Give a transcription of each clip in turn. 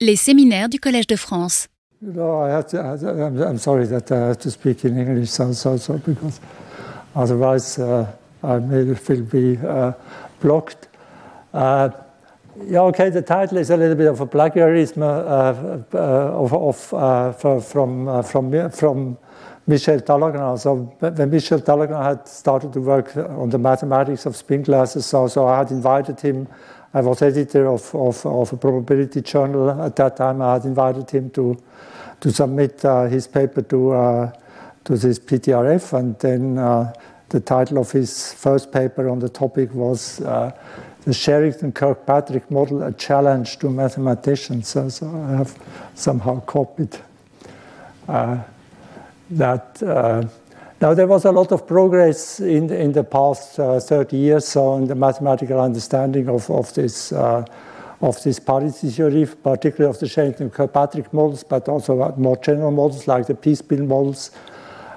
Les séminaires du Collège de France. I have to, I'm, sorry that I have to speak in English, so, because otherwise uh, I may will be uh, blocked. Uh, yeah, okay, the title is a little bit of a plagiarism uh, of, of, from, from, from Michel Talagrand. So when Michel Talagrand had started to work on the mathematics of spin glasses, so, so I had invited him I was editor of, of, of, a probability journal at that time. I had invited him to, to submit uh, his paper to, uh, to this PTRF, and then uh, the title of his first paper on the topic was uh, The Sherrington Kirkpatrick Model A Challenge to Mathematicians. So, so I have somehow copied uh, that. Now, there was a lot of progress in, in the past uh, 30 years so in the mathematical understanding of, of this. Uh, of this Parisi theory, particularly of the Sherrington-Kirkpatrick models, but also more general models like the p-spin models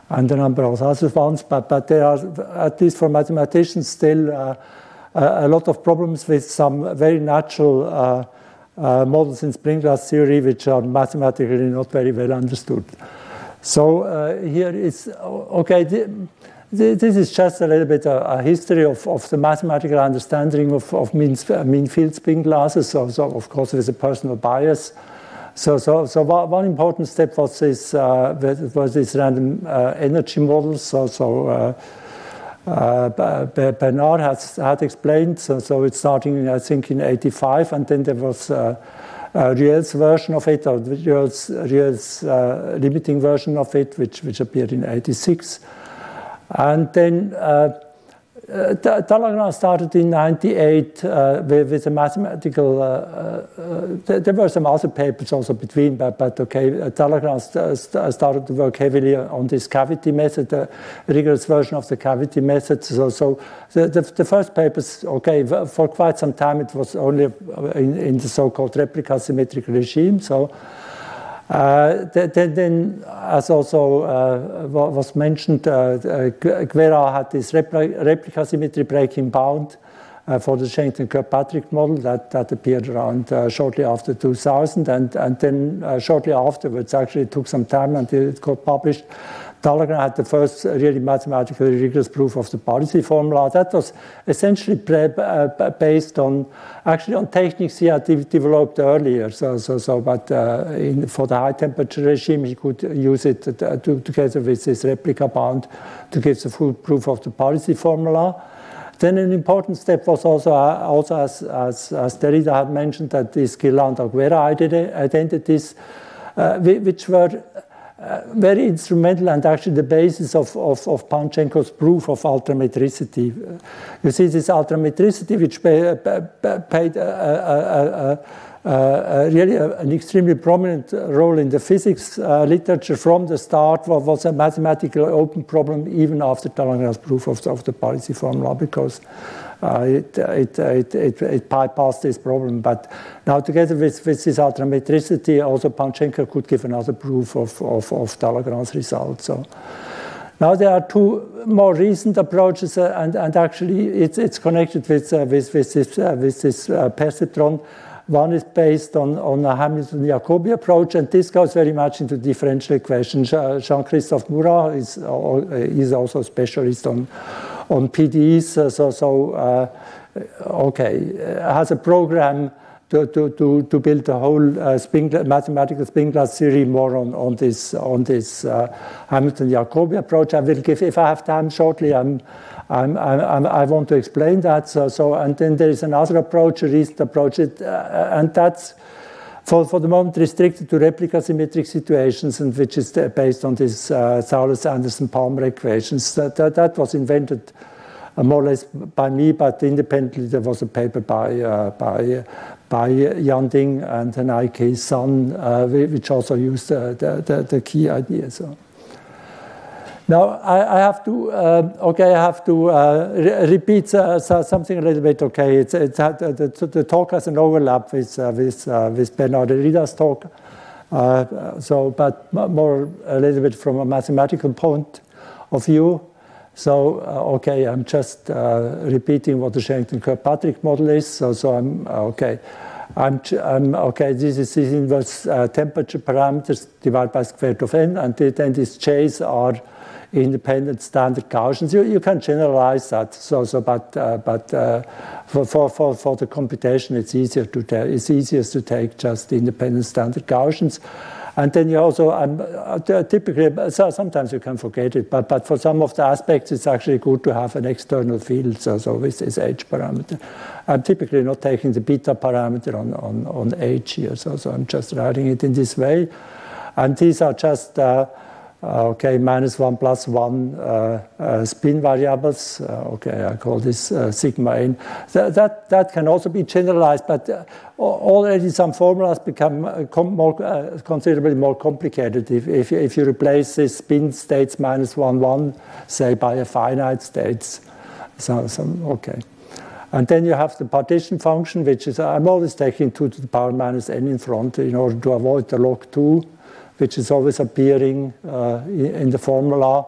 and a number of other ones. But, but there are, at least for mathematicians, still uh, a lot of problems with some very natural uh, uh, models in spin glass theory, which are mathematically not very well understood. So uh, here is, okay, this is just a little bit a, a history of, of, the mathematical understanding of, of mean, mean, field spin glasses, so, so, of course with a personal bias. So, so, so one important step was this, uh, was this random uh, energy model. So, so uh, uh, Bernard has, had explained, so, so it's starting, I think, in 85, and then there was uh, uh, Ruelle's version of it, or Ruelle's, Ruelle's uh, limiting version of it, which, which appeared in 86. And then uh, uh, Talagrand started in 98 uh, with, with, a mathematical, uh, uh, there were some other papers also between, but, but okay, Talagrand st started to work heavily on this cavity method, the rigorous version of the cavity method. So, so the, the, the, first papers, okay, for quite some time it was only in, in the so-called replica symmetric regime. So uh, Uh, then, then, as also uh, was mentioned, uh, uh Guerra had this repli replica symmetry breaking bound uh, for the Sherrington-Kirkpatrick model that, appeared around shortly after 2000. And, and then shortly afterwards, actually it took some time until it got published, Talagrand had the first really mathematically rigorous proof of the Parisi formula. That was essentially uh, based on actually on techniques he had developed earlier. So, so, so but uh, in, for the high temperature regime, he could use it to, together with this replica bound to give the full proof of the Parisi formula. Then an important step was also, uh, also as, as, as Derrida had mentioned, that these Ghirlanda-Guerra identities, uh, which were uh, very instrumental and actually the basis of, of, of Panchenko's proof of ultrametricity. Uh, you see this ultrametricity, which pay, pay, played a, a, a, really an extremely prominent role in the physics uh, literature from the start, was, was a mathematical open problem even after Talagrand's proof of the, of the Parisi formula, because uh, it, it, it, it, bypassed this problem. But now together with, with this ultrametricity, also Panchenko could give another proof of, of, of result. So now there are two more recent approaches, uh, and, and actually it's, it's connected with, uh, with, with this, uh, with this uh, perceptron. One is based on, on a Hamilton-Jacobi approach, and this goes very much into differential equations. Jean-Christophe Mourrat is, uh, is also a specialist on, on PDEs. So, so uh, okay, has a program to, to, to, to build a whole uh, spin, mathematical spin glass theory more on, on this, on this uh, Hamilton-Jacobi approach. I will give, if I have time shortly, I'm, I'm, I'm, i want to explain that. So, so, and then there is another approach, a recent approach, it, uh, and that's for, for the moment restricted to replica symmetric situations and which is based on these uh, Thouless-Anderson-Palmer equations. That, that, that, was invented uh, more or less by me, but independently there was a paper by, uh, by, by Jian Ding and Henaike Sun, uh, which also used the, the, the key idea. So. Now I, I have to uh, okay. I have to uh, re repeat uh, something a little bit. Okay, it's, it's uh, the, the, talk has an overlap with uh, with uh, with Bernard Derrida's talk. so, but more a little bit from a mathematical point of view. So, okay, I'm just repeating what the Sherrington-Kirkpatrick model is. So, so I'm okay. I'm, I'm, okay, this is this inverse uh, temperature parameters divided by square root of n, and then these j's are independent standard Gaussians. You, you can generalize that. So, so but uh, but uh, for, for, for, for the computation, it's easier to take, it's easiest to take just independent standard Gaussians. And then you also, um, typically, so sometimes you can forget it, but, but for some of the aspects, it's actually good to have an external field, so, so with this h parameter. I'm typically not taking the beta parameter on, on, on h here, so, so I'm just writing it in this way. And these are just, uh, uh, Uh, okay, minus 1 plus 1 uh, uh, spin variables. Uh, okay, I call this uh, sigma n. Th that, that can also be generalized, but already some formulas become considerably more complicated if, you replace this spin states minus 1, 1, say, by a finite states. Okay. And then you have the partition function, which is, I'm always taking 2 to the power minus n in front in order to avoid the log 2 which is always appearing uh, in the formula.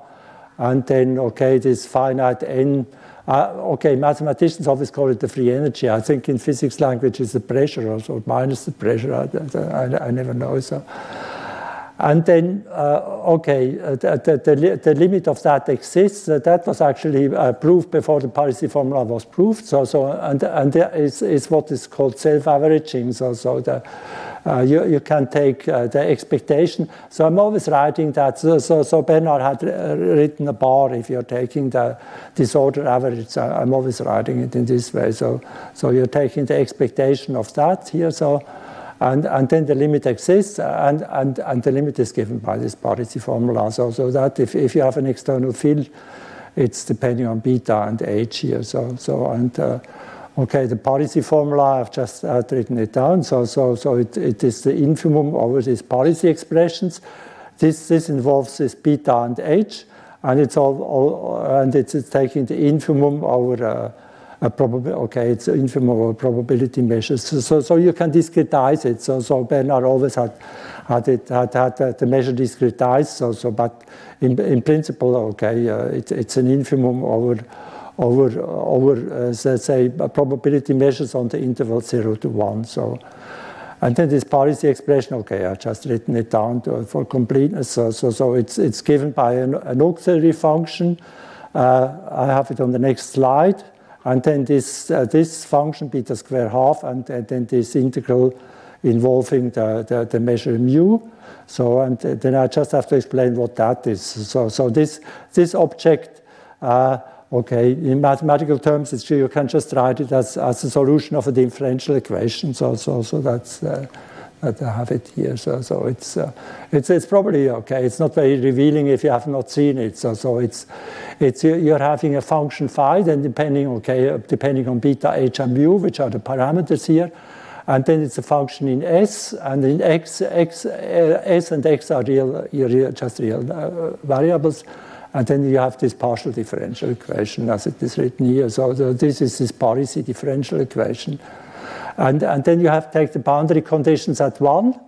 And then, okay, this finite n. Uh, okay, mathematicians always call it the free energy. I think in physics language it's the pressure or minus the pressure. I, I, I never know. So. And then, uh, okay, uh, the, the, the, limit of that exists. Uh, that was actually proved before the Parisi formula was proved. So, so and, and is what is called self-averaging. So, so the, uh, you, you can take uh, the expectation. So I'm always writing that. So, so, so Bernard had written a bar if you're taking the disorder average. I'm always writing it in this way. So, so you're taking the expectation of that here. So, and, and then the limit exists, and, and, and the limit is given by this Parisi formula. So, so that if, if you have an external field, it's depending on beta and h here. So, so and uh, Okay, the Parisi formula, I've just uh, written it down. So, so, so it, it is the infimum over these Parisi expressions. This, this involves this beta and h, and it's all, all and it's, it's, taking the infimum over uh, probability. Okay, it's infimum over probability measures. So, so, so, you can discretize it. So, so Bernard always had had it had, had the measure discretized. So, so, but in, in principle, okay, uh, it, it's an infimum over over, over uh, let's say, probability measures on the interval 0 to 1. So, and then this Parisi expression, okay, I've just written it down to, for completeness. So, so, so, it's, it's given by an, an auxiliary function. Uh, I have it on the next slide. And then this, uh, this function, beta square half, and, and, then this integral involving the, the, the measure mu. So, and then I just have to explain what that is. So, so this, this object uh, Okay, in mathematical terms, it's you can just write it as, as a solution of a differential equation. So, so, so that's uh, I have it here. So, so it's, uh, it's it's probably okay. It's not very revealing if you have not seen it. So, so it's it's you're having a function phi, then depending okay, depending on beta, h, and mu, which are the parameters here. And then it's a function in S, and in X, X, uh, S and X are real, just real uh, variables. And then you have this partial differential equation as it is written here. So this is this Parisi differential equation. And, and then you have to take the boundary conditions at 1,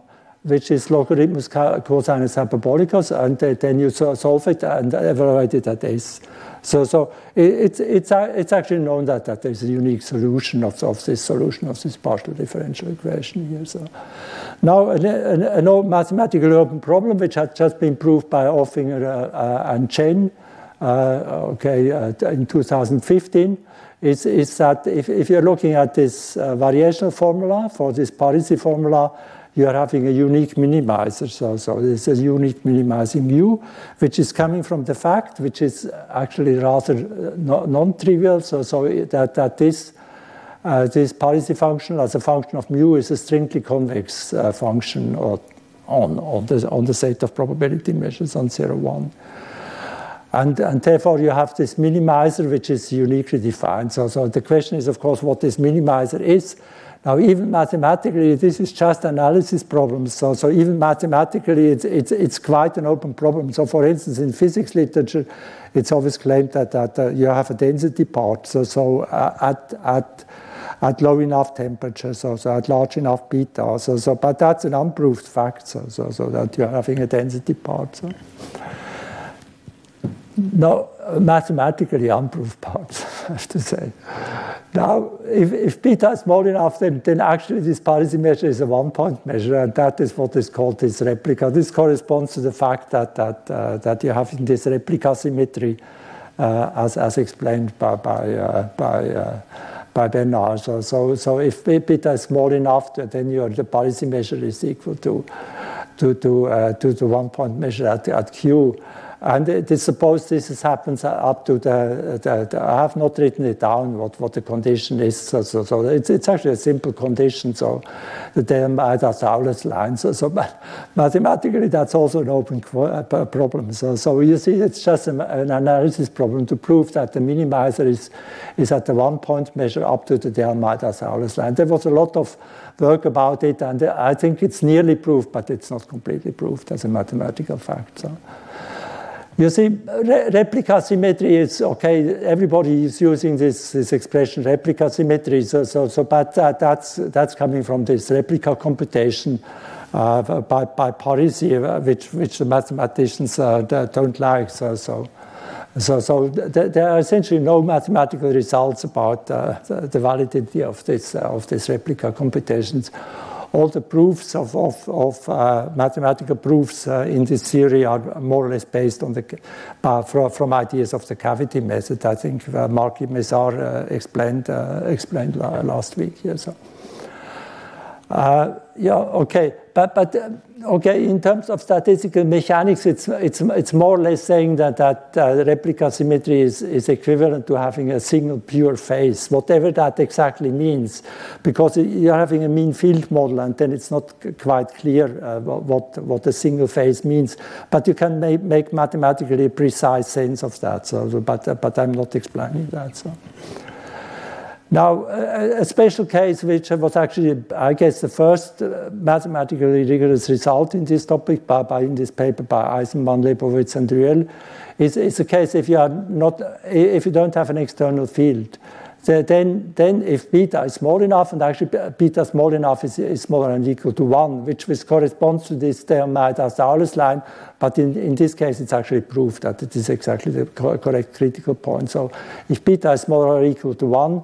which is logarithmus cosinus hyperbolicus, and then you solve it and evaluate it at S. So, so it, it's, it's actually known that, that there's a unique solution of, of this solution of this partial differential equation here. So now an, an, an old mathematical open problem which had just been proved by Auffinger uh, uh, and Chen uh, okay, uh, in 2015 is, is that if, if you're looking at this uh, variational formula for this Parisi formula, you are having a unique minimizer. So, so this is a unique minimizing u, which is coming from the fact, which is actually rather uh, non-trivial, so, so that, that this, uh, this Parisi function as a function of mu is a strictly convex uh, function or on, on, the, on the set of probability measures on 0, 1. And, and, therefore, you have this minimizer, which is uniquely defined. So, so the question is, of course, what this minimizer is. Now, even mathematically, this is just analysis problems. So, so even mathematically, it's, it's, it's quite an open problem. So, for instance, in physics literature, it's always claimed that, that uh, you have a density part. So, so uh, at, at, at low enough temperatures, so, so at large enough beta. So, so, but that's an unproved fact, so, so, so that you're having a density part. So. No, mathematically unproved parts, I have to say. Now, if, if beta is small enough, then, then actually this Parisi measure is a one-point measure, and that is what is called this replica. This corresponds to the fact that, that, uh, that you have in this replica symmetry, uh, as, as explained by, by, uh, by, uh, by Bernard. So, so, so if beta is small enough, then your, the Parisi measure is equal to, to, to, uh, to the one-point measure at, at Q. And it, suppose this happens up to the, the, the, I have not written it down what, what the condition is. So, so, so it's, it's actually a simple condition. So the de Almeida-Thouless line. So, so mathematically, that's also an open uh, problem. So, so you see, it's just an analysis problem to prove that the minimizer is, is at the one point measure up to the de Almeida-Thouless line. There was a lot of work about it, and I think it's nearly proved, but it's not completely proved as a mathematical fact. So. You see, re replica symmetry is okay. Everybody is using this, this expression replica symmetry. So, so, so but that's that's coming from this replica computation uh, by by Parisi, uh, which which the mathematicians uh, don't like. So so. So, so th there are essentially no mathematical results about uh, the, the, validity of this uh, of these replica computations all the proofs of, of, of uh, mathematical proofs uh, in this theory are more or less based on the uh, from, from, ideas of the cavity method. I think uh, Marc Mézard uh, explained uh, explained last week. Yeah, so. yeah, okay, but but okay, in terms of statistical mechanics, it's, it's, it's more or less saying that, that uh, replica symmetry is, is equivalent to having a single pure phase, whatever that exactly means, because you're having a mean field model and then it's not quite clear uh, what, what a single phase means. But you can make, make mathematically precise sense of that, so, but, but I'm not explaining that. So. Now, a, a, special case, which was actually, I guess, the first uh, mathematically rigorous result in this topic, by, by in this paper by Aizenman, Lebowitz, and Ruelle, is, is a case if you are not, if you don't have an external field. Then, then if beta is small enough, and actually beta small enough is, is smaller than equal to 1, which, corresponds to this de Almeida-Thouless line, but in, in this case it's actually proved that it is exactly the correct critical point. So if beta is smaller or equal to 1,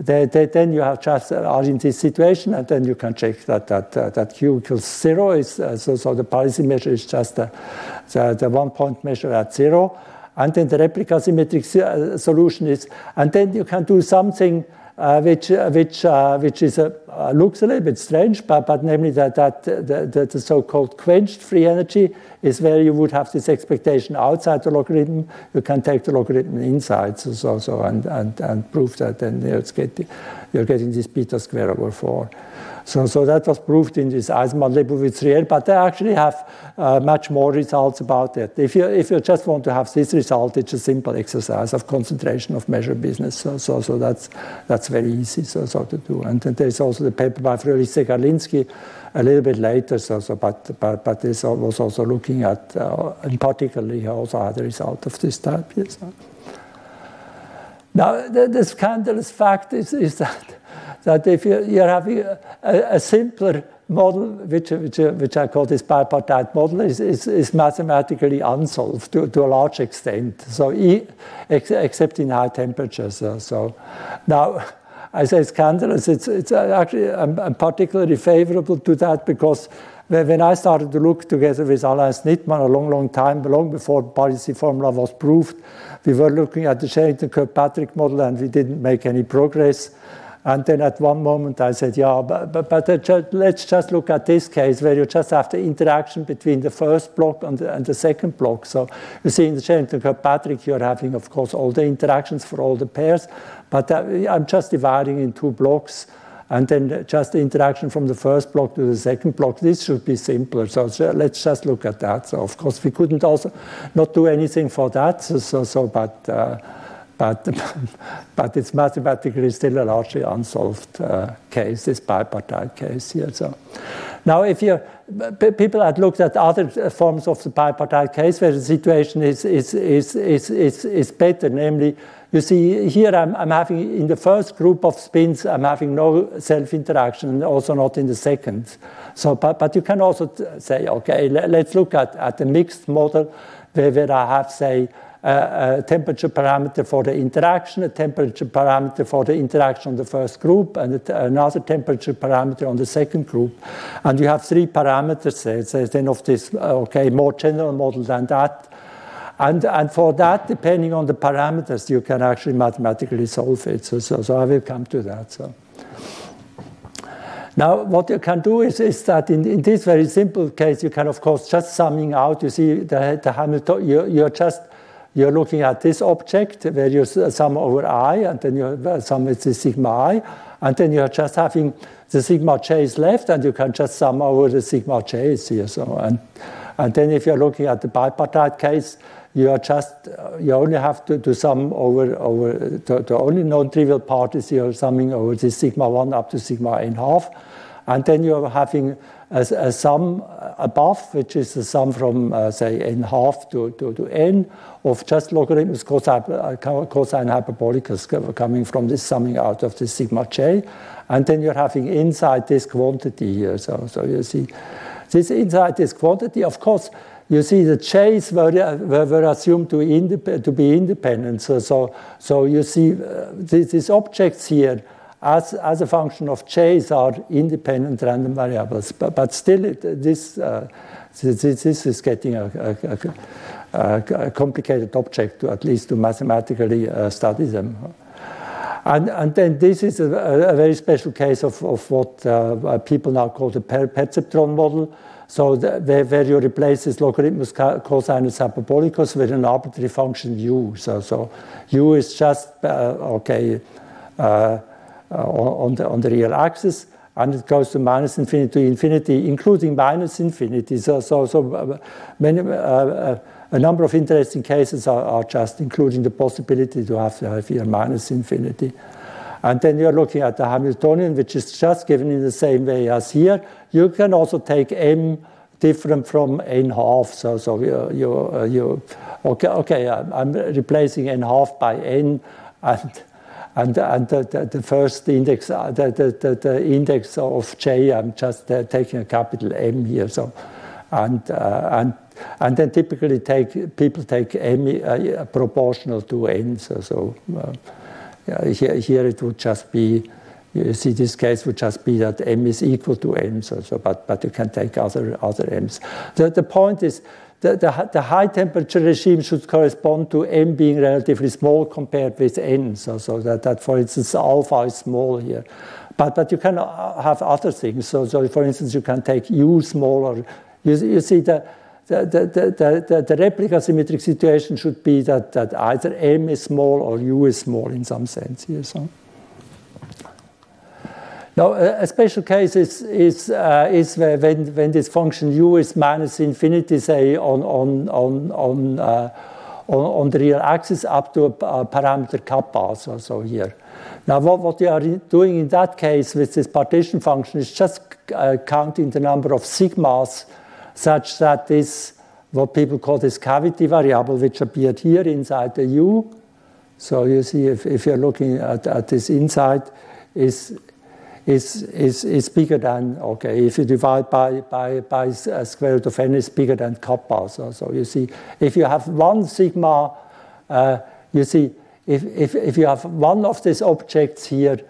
they, they, then you have just are in this situation, and then you can check that that uh, that q equals zero. Is uh, so so the Parisi measure is just the, the, the one point measure at zero, and then the replica symmetric uh, solution is, and then you can do something Uh, which uh, which uh, which is a uh, looks a little bit strange, but but namely that that the, the, the so-called quenched free energy is where you would have this expectation outside the logarithm. You can take the logarithm inside, so, so, so and, and, and prove that then you're getting, you're getting this beta square over 4. So, so that was proved in this Aizenman-Lebowitz-Ruelle, but they actually have uh, much more results about it. If you, if you just want to have this result, it's a simple exercise of concentration of measure business. So, so, so that's, that's very easy so, so to do. And then there's also the paper by Fröhlich-Zegarlinski, a little bit later. So, so but, but, but this was also looking at, uh, in particular, he also had a result of this type. Yes. Now, the, the scandalous fact is, is that, that if you, you're having a, a, simpler model, which, which, which I call this bipartite model, is, is, is mathematically unsolved to, to, a large extent, so e, ex, except in high temperatures. So, so now, I say scandalous. It's, it's actually, I'm, I'm, particularly favorable to that because when I started to look together with Alain Sznitman a long, long time, long before Parisi formula was proved, we were looking at the Sherrington-Kirkpatrick model and we didn't make any progress. And then at one moment I said, yeah, but, but, but let's just look at this case where you just have the interaction between the first block and the, and the second block. So you see in the Sherrington-Kirkpatrick you're having, of course, all the interactions for all the pairs, but uh, I'm just dividing in two blocks and then just the interaction from the first block to the second block. This should be simpler. So, let's just look at that. So of course we couldn't also not do anything for that. So, so, but uh, but but it's mathematically still a largely unsolved uh, case. This bipartite case here. So now if you people had looked at other forms of the bipartite case where the situation is is is is is, is better, namely you see, here I'm, I'm, having, in the first group of spins, I'm having no self-interaction, and also not in the second. So, but, but you can also say, okay, let, us look at, at the mixed model, where, where I have, say, a, temperature parameter for the interaction, a temperature parameter for the interaction on the first group, and another temperature parameter on the second group. And you have three parameters there. Then of this, okay, more general model than that. And, and for that, depending on the parameters, you can actually mathematically solve it. So, so, so I will come to that. So. Now, what you can do is, is that in, in, this very simple case, you can, of course, just summing out. You see the, the Hamilton, you, you're just you're looking at this object where you sum over i, and then you uh, sum with the sigma i, and then you're just having the sigma j's left, and you can just sum over the sigma j j's here. So, and, and then if you're looking at the bipartite case, you are just you only have to, to sum over over the, the only non-trivial part is you're summing over the sigma one up to sigma n half, and then you're having a, a sum above, which is the sum from uh, say n half to, to, to n of just logarithms cosine, uh, cosine hyperbolicus coming from this summing out of the sigma j, and then you're having inside this quantity here. So so you see this inside this quantity, of course you see the J's were, were, assumed to, to, be independent. So, so, so you see uh, these, these, objects here as, as a function of J's are independent random variables. But, but still, it, this, uh, this, this, is getting a, a, a, a, complicated object to at least to mathematically uh, study them. And, and, then this is a, a, very special case of, of what uh, people now call the per perceptron model. So the, where, where, you replace this logarithmus cosinus hyperbolicus with an arbitrary function u. So, so u is just, uh, okay, uh, uh, on, the, on the real axis, and it goes to minus infinity to infinity, including minus infinity. So, so, so uh, many, uh, uh, a number of interesting cases are, are, just including the possibility to have, to have here minus infinity. And then you're looking at the Hamiltonian, which is just given in the same way as here. You can also take m different from n half. So, so you, you, uh, you okay, okay, I'm replacing n half by n, and and, and the, the, the first index, uh, the, the, the, index of j, I'm just uh, taking a capital M here. So, and uh, and and then typically take people take m uh, proportional to n. So, so uh, yeah, here, here it would just be, you see this case would just be that m is equal to n, so, so but, but you can take other, other m's. The, the point is, the, the, the, high temperature regime should correspond to m being relatively small compared with n, so, so that, that, for instance, alpha is small here. But, but you can uh, have other things. So, so, for instance, you can take u smaller. You, you see, the, the, the, the, the, replica symmetric situation should be that, that either m is small or u is small in some sense here. So. Now, a special case is, is, uh, is when, when this function u is minus infinity, say, on, on, on, on, uh, on, on, the real axis up to a, a parameter kappa, so, so here. Now, what, what you are doing in that case with this partition function is just uh, counting the number of sigmas such that this, what people call this cavity variable, which appeared here inside the U. So you see, if, if you're looking at, at this inside, is, is, is, is bigger than, okay, if you divide by, by, by a square root of n, is bigger than kappa. So, so you see, if you have one sigma, uh, you see, if, if, if you have one of these objects here,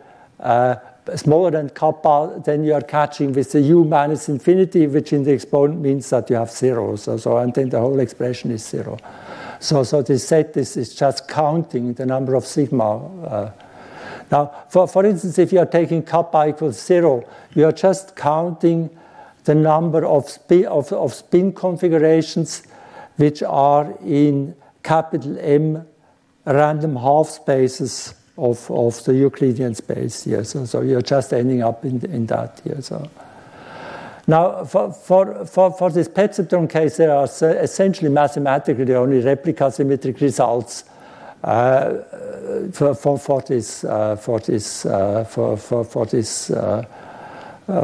uh, smaller than kappa, then you are catching with the u minus infinity, which in the exponent means that you have zero. So, so and then the whole expression is zero. So, so this set is, is just counting the number of sigma. Uh, now, for, for instance, if you are taking kappa equals zero, you are just counting the number of, of, of spin configurations which are in capital M random half spaces of, of the Euclidean space here. So, so you're just ending up in, in that here. So. Now, for, for, for, for this perceptron case, there are essentially mathematically only replica symmetric results uh, for, for, for this, uh, for this, uh, for, for, for this uh, uh,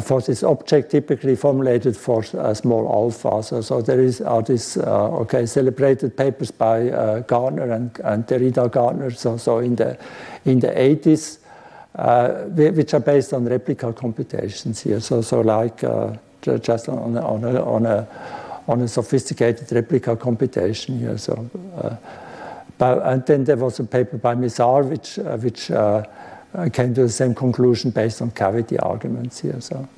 for this object typically formulated for uh, small alpha. So, so there is are these uh, okay celebrated papers by uh, Gardner and, and Derrida Gardner. So, so in the in the 80s, uh, which are based on replica computations here. So so like uh, just on a, on a, on a on a sophisticated replica computation here. So. But, and then there was a paper by Mézard, which, which came to the same conclusion based on cavity arguments here. So.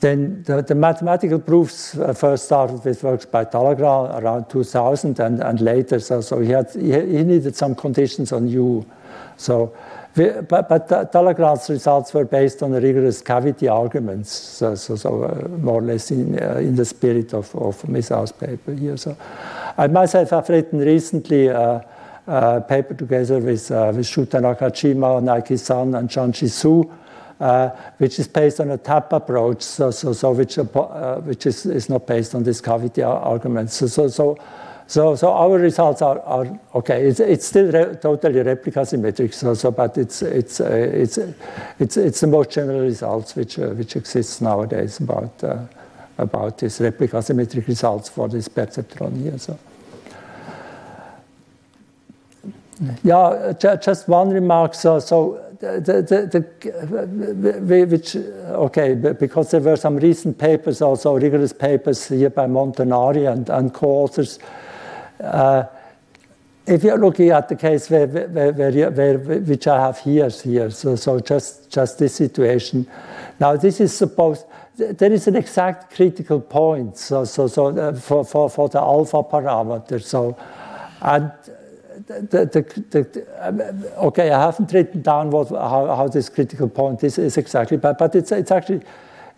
Then the, the mathematical proofs uh, first started with works by Talagrand around 2000 and, and later. So, so he, had, he, he needed some conditions on U. So, we, but, but Talagrand's results were based on rigorous cavity arguments, so, so, so uh, more or less in, uh, in the spirit of, of Mézard's paper here. So, I myself have written recently uh, paper together with, uh, with Shuta Nakajima, Nike Sun, and Changji Xu, uh, which is based on a tap approach, so, so, so which, uh, which is, is not based on this cavity argument. So, so, so, so, so our results are, are okay. It's, it's still re totally replica symmetric, so, so but it's, it's, uh, it's, it's, it's the most general results which, uh, which exists nowadays about, uh, about these replica symmetric results for this perceptron here. So. Yeah, just one remark. Okay, because there were some recent papers, also rigorous papers here by Montanari and, co-authors. Uh, if you're looking at the case which I have here, here so, just, this situation. Now, this is supposed, there is an exact critical point so, so, so uh, for the alpha parameter. The, the, okay, I haven't written down what, how, how this critical point is, is exactly, but, but it's, it's actually,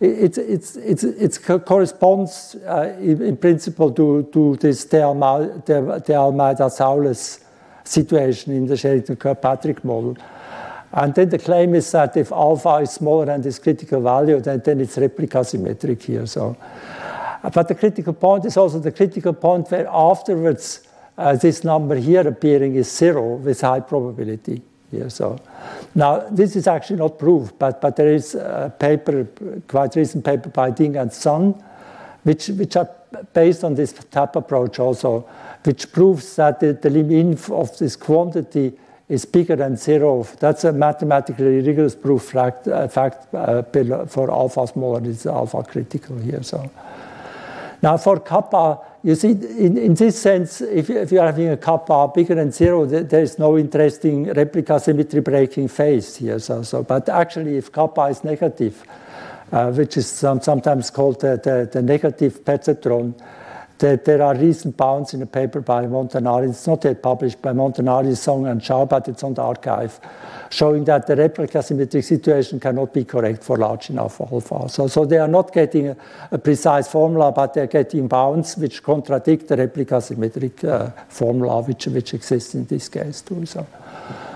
it, it's, it's, it corresponds uh, in, in, principle to, to this De Almeida-Thouless situation in the Sherrington-Kirkpatrick model. And then the claim is that if alpha is smaller than this critical value, then, then it's replica symmetric here. So, but the critical point is also the critical point where afterwards uh, this number here appearing is zero with high probability here. So now this is actually not proof, but, but there is a paper, quite recent paper by Ding and Sun, which, which are based on this tap approach also, which proves that the, the limit of this quantity is bigger than zero. That's a mathematically rigorous proof fact, uh, fact uh, for alpha smaller is alpha critical here. So now for kappa, you see, in, in this sense, if, if you're having a kappa bigger than zero, there is no interesting replica symmetry breaking phase here. So, so, but actually, if kappa is negative, uh, which is some, sometimes called the, the, the negative perceptron, there, there, are recent bounds in a paper by Montanari. It's not yet published by Montanari, Song, and Zhao, but it's on the archive, showing that the replica symmetric situation cannot be correct for large enough alpha. So, so they are not getting a, a precise formula, but they're getting bounds which contradict the replica symmetric uh, formula which, which exists in this case too. So,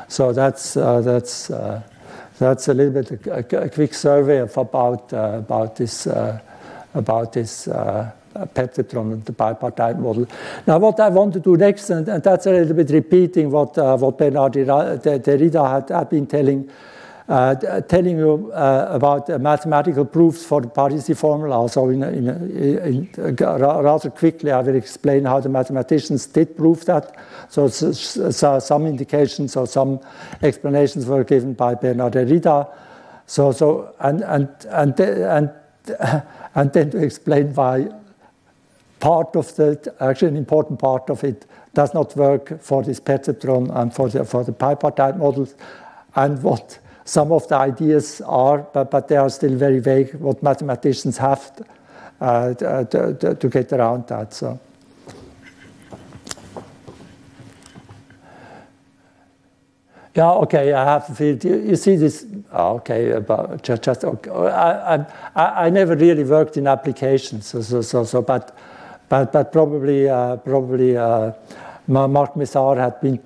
so that's, uh, that's, uh, that's a little bit a, a, quick survey of about, uh, about this, uh, about this uh, perceptron and the bipartite model. Now, what I want to do next, and, and that's a little bit repeating what, uh, what Bernard Derrida had, had been telling, uh, telling you uh, about mathematical proofs for the Parisi formula. So, in, in, in, rather quickly, I will explain how the mathematicians did prove that. So, so some indications or some explanations were given by Bernard Derrida. So, so and, and, and, and, and then to explain why part of the, actually an important part of it, does not work for this perceptron and for the, for the bipartite models, and what some of the ideas are, but, but they are still very vague, what mathematicians have to, uh, to, to, get around that. So. Yeah, okay, I have you, you see this, oh, okay, about just, just okay. I, I, I never really worked in applications, so, so, so, so but but, but probably, uh, probably uh, Marc Mezard had been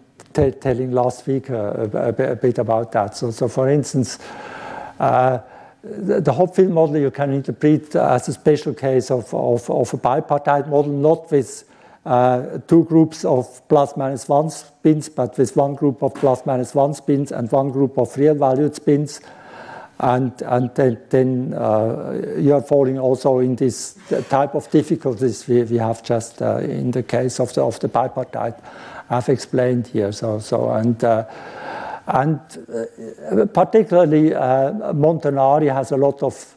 telling last week uh, a, bit about that. So, so for instance, uh, the, the Hopfield model you can interpret as a special case of, of, of a bipartite model, not with uh, two groups of plus minus one spins, but with one group of plus minus one spins and one group of real valued spins and, and then, then uh, you are falling also in this type of difficulties we, we have just uh, in the case of the, of the bipartite I've explained here. So, so and, uh, and uh, particularly uh, Montanari has a lot of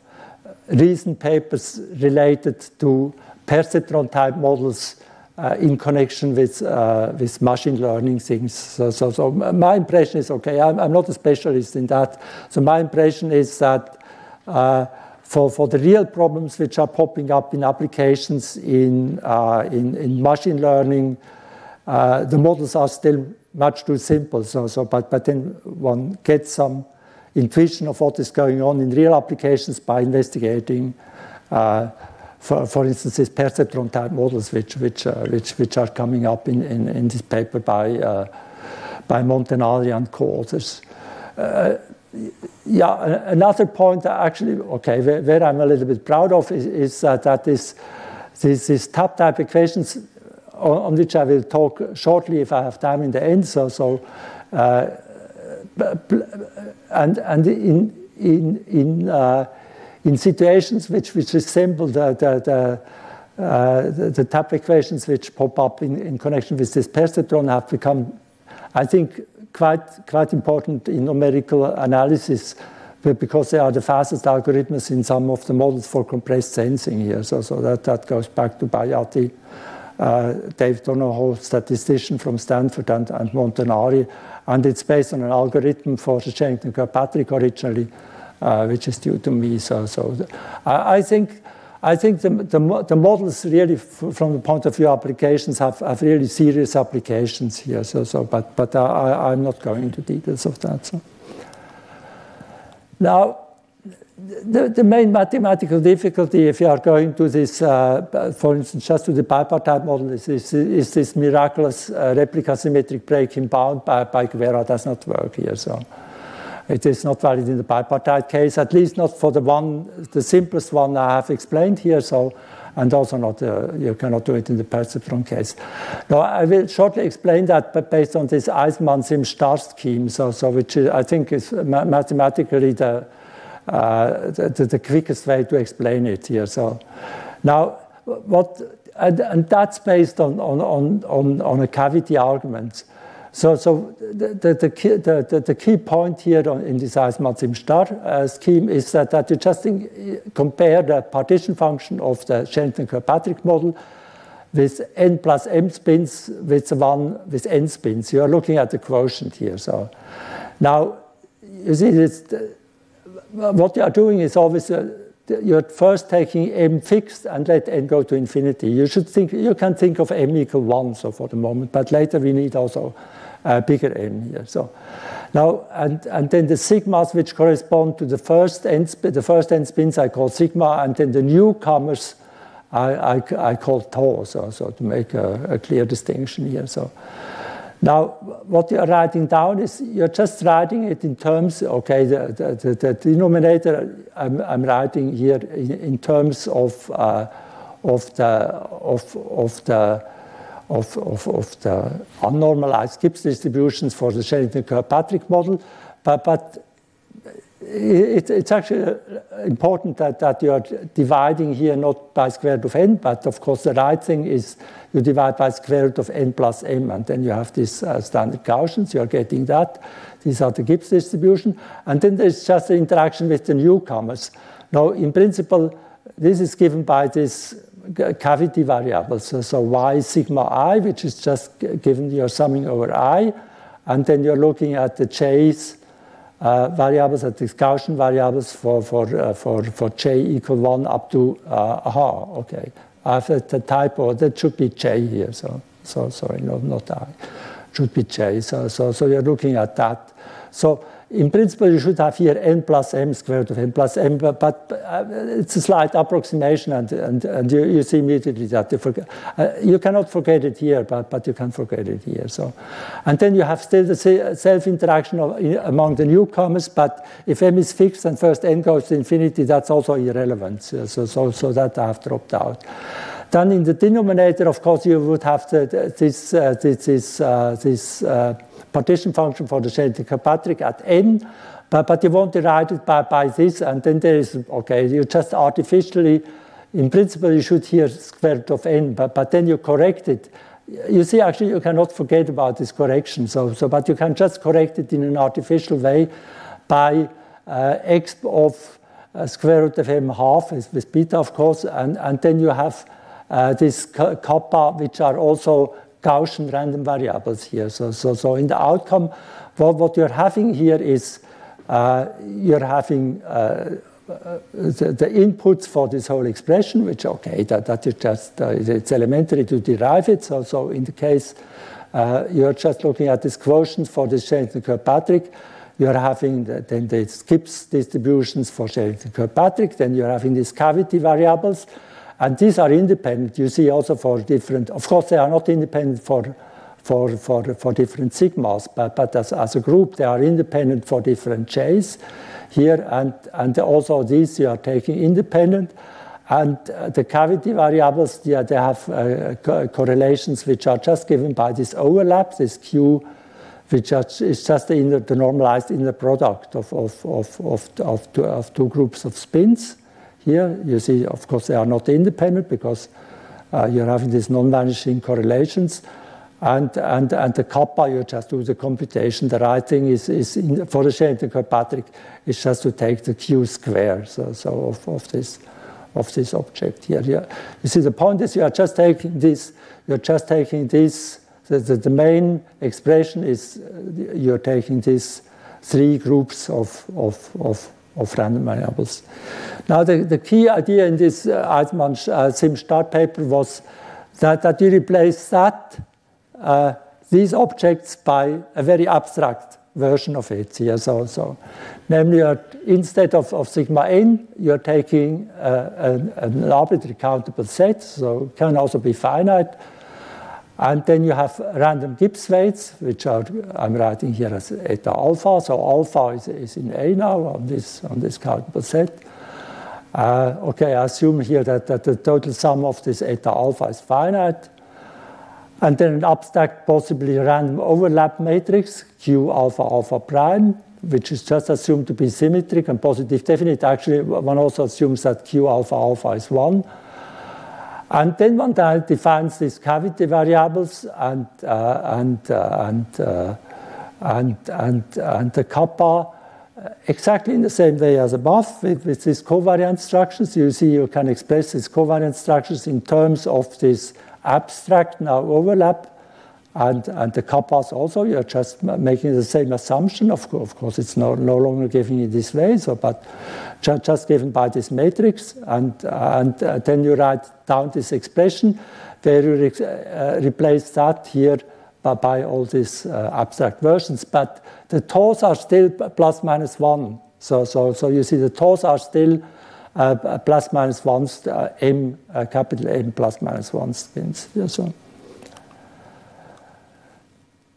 recent papers related to perceptron type models in connection with, uh, with machine learning things. So, so, so, my impression is okay, I'm, I'm, not a specialist in that. So my impression is that uh, for, for the real problems which are popping up in applications in, uh, in, in, machine learning, uh, the models are still much too simple. So, so but, but then one gets some intuition of what is going on in real applications by investigating uh, for, for instance, these perceptron type models, which, which, uh, which, which are coming up in, in, in this paper by, uh, by Montanari and co-authors. Uh, yeah, another point, actually, okay, where, where, I'm a little bit proud of is, is that, that this, this, this tap type equations, on, on, which I will talk shortly if I have time in the end. So, so uh, and, and in, in, in uh, in situations which, which resemble the, the, the, uh, the, the tap equations which pop up in, in connection with this perceptron have become, I think, quite, quite important in numerical analysis because they are the fastest algorithms in some of the models for compressed sensing here. So, so that, that goes back to Bayati, uh, Dave Donoho, statistician from Stanford, and, and Montanari. And it's based on an algorithm for the Sherrington-Kirkpatrick originally, uh, which is due to me. So, so I, think I think the, the, the, models really, from the point of view of applications, have, have really serious applications here. So, so but, but I, I'm not going into details of that. So. Now, the, the, main mathematical difficulty, if you are going to this, uh, for instance, just to the bipartite model, is, is, is this miraculous uh, replica symmetric breaking bound by, by Guerra does not work here. So. It is not valid in the bipartite case, at least not for the one, the simplest one I have explained here. So, and also not, uh, you cannot do it in the perceptron case. Now, I will shortly explain that, but based on this Aizenman-Sims-Starr scheme, so, so which I think is mathematically the, uh, the, the, quickest way to explain it here. So, now, what, and, and that's based on, on, on, on, a cavity argument. So, so the, the, key, the, the, key point here in this Aizenman-Sims-Starr uh, scheme is that, that you just compare the partition function of the Sherrington-Kirkpatrick model with n plus m spins with one with n spins. You are looking at the quotient here. So now, you see, this, what you are doing is always uh, you're first taking m fixed and let n go to infinity. You should think you can think of m equal one so for the moment, but later we need also uh, bigger m here. So now, and, and then the sigmas which correspond to the first n, the first n spins I call sigma, and then the newcomers I, I, I call tau, so, so to make a, a, clear distinction here. So now, what you're writing down is you're just writing it in terms, okay, the, the, the denominator I'm, I'm, writing here in, in terms of, uh, of the, of, of the of, of, of the unnormalized Gibbs distributions for the Sherrington-Kirkpatrick model. But, but it, it's actually important that, that you are dividing here not by square root of n, but of course the right thing is you divide by square root of n plus m, and then you have these uh, standard Gaussians, you are getting that. These are the Gibbs distribution. And then there's just the interaction with the newcomers. Now, in principle, this is given by this cavity variables. So, so y sigma i, which is just given you're summing over i, and then you're looking at the j's uh, variables, at the Gaussian variables for, for, uh, for, for j equal 1 up to uh, aha, okay. I have the typo, that should be j here, so, so sorry, no, not i, should be j. So, so, so you're looking at that. So in principle, you should have here n plus m squared of n plus m, but, but uh, it's a slight approximation, and, and, and you, you see immediately that you forget. Uh, you cannot forget it here, but, but you can forget it here. So, and then you have still the self-interaction among the newcomers, but if m is fixed and first n goes to infinity, that's also irrelevant. So, so, so that I have dropped out. Then in the denominator, of course, you would have the, this, uh, this, this, uh, this uh, partition function for the Sherrington-Kirkpatrick at n, but, but you won't write it by, by this, and then there is, okay, you just artificially, in principle, you should hear square root of n, but, but then you correct it. You see, actually, you cannot forget about this correction, so, so but you can just correct it in an artificial way by uh, x of uh, square root of m half with beta, of course, and, and then you have uh, this kappa, which are also Gaussian random variables here. So, so, so in the outcome, what, you're having here is uh, you're having uh, the, the, inputs for this whole expression, which, okay, that, that is just, uh, it's elementary to derive it. So, so in the case, uh, you're just looking at this quotient for this Sherrington-Kirkpatrick. You're having the, then the Gibbs distributions for Sherrington-Kirkpatrick. Then you're having these cavity variables. And these are independent. You see also for different, of course, they are not independent for, for, for, for different sigmas, but, but as, as a group, they are independent for different j's here. And, and also these you are taking independent. And uh, the cavity variables, yeah, they have uh, co correlations which are just given by this overlap, this Q, which is just the, inner, the normalized inner product of, of, of, of, of, two, of two groups of spins. Here, you see, of course, they are not independent because uh, you're having these non-vanishing correlations. And, and, and the kappa, you just do the computation. The right thing is, is in, for the Sherrington-Kirkpatrick is just to take the q square so, so of, of, this, of this object here. Yeah. You see, the point is you are just taking this, you're just taking this, the, the, the main expression is uh, you're taking these three groups of, of, of of random variables. Now, the, the key idea in this uh, Aizenman uh, Sims-Starr paper was that, that you replace that, uh, these objects by a very abstract version of it here. So, so namely, instead of, of sigma n, you're taking uh, an, an arbitrary countable set, so it can also be finite and then you have random Gibbs weights, which are I'm writing here as eta alpha. So alpha is, is in A now on this on this countable set. Uh, okay, I assume here that, that the total sum of this eta alpha is finite. And then an abstract, possibly random overlap matrix, Q alpha alpha prime, which is just assumed to be symmetric and positive definite. Actually, one also assumes that Q alpha alpha is 1. And then one defines these cavity variables and, uh, and, uh, and, uh, and, and, and the kappa exactly in the same way as above with, with these covariance structures. You see you can express these covariance structures in terms of this abstract now overlap and, and the kappas also, you're just making the same assumption. Of, course, of course it's no, no longer given in this way, so, but just, just given by this matrix. And, and uh, then you write down this expression where you re uh, replace that here by, by all these uh, abstract versions. But the toes are still plus minus one. So, so, so you see the toes are still uh, plus minus ones, uh, m, uh, capital M plus minus one spins. Yeah, so.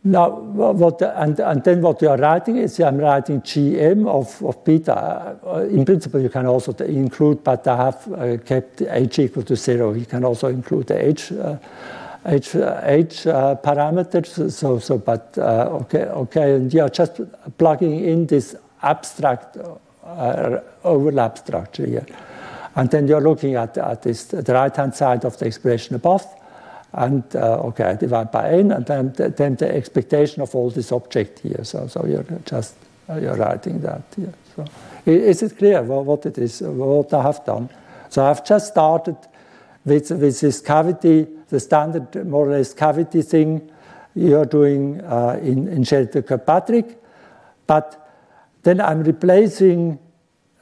Now, what, and, and then what you are writing is I'm writing GM of, of beta. Uh, in principle, you can also include, but I have uh, kept h equal to zero. You can also include the h, uh, h, uh, uh, parameters. So, so, but uh, okay, okay, and you are just plugging in this abstract overlap structure here, and then you're looking at, at this the right hand side of the expression above and uh, okay, I divide by n, and then, then the expectation of all this object here. So, so you're just uh, you're writing that here. So, is it clear what it is, what I have done? So I've just started with, with this cavity, the standard more or less cavity thing you're doing uh, in, in Sherrington-Kirkpatrick, but then I'm replacing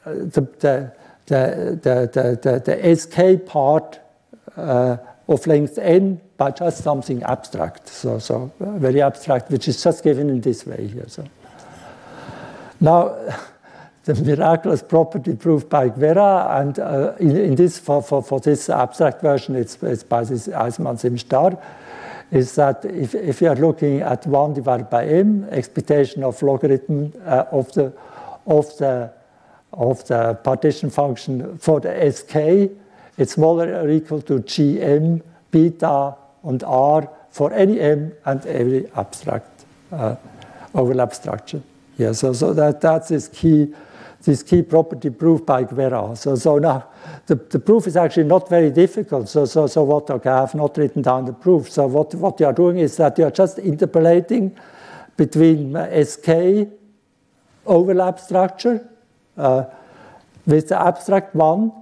uh, the, the, the, the, the, the SK part uh, of length n by just something abstract, so, so very abstract, which is just given in this way here. So. Now, the miraculous property proved by Guerra, and uh, in, in, this for, for, for, this abstract version, it's, it's by this Aizenman Sim star, is that if, if you are looking at 1 divided by m, expectation of logarithm uh, of the of the of the partition function for the sk it's smaller or equal to gm, beta, and r for any m and every abstract uh, overlap structure. Yeah, so, so that, that's this key, this key property proved by Guerra. So, so now the, the proof is actually not very difficult. So, so, so what, okay, I have not written down the proof. So what, what you are doing is that you are just interpolating between SK overlap structure uh, with the abstract one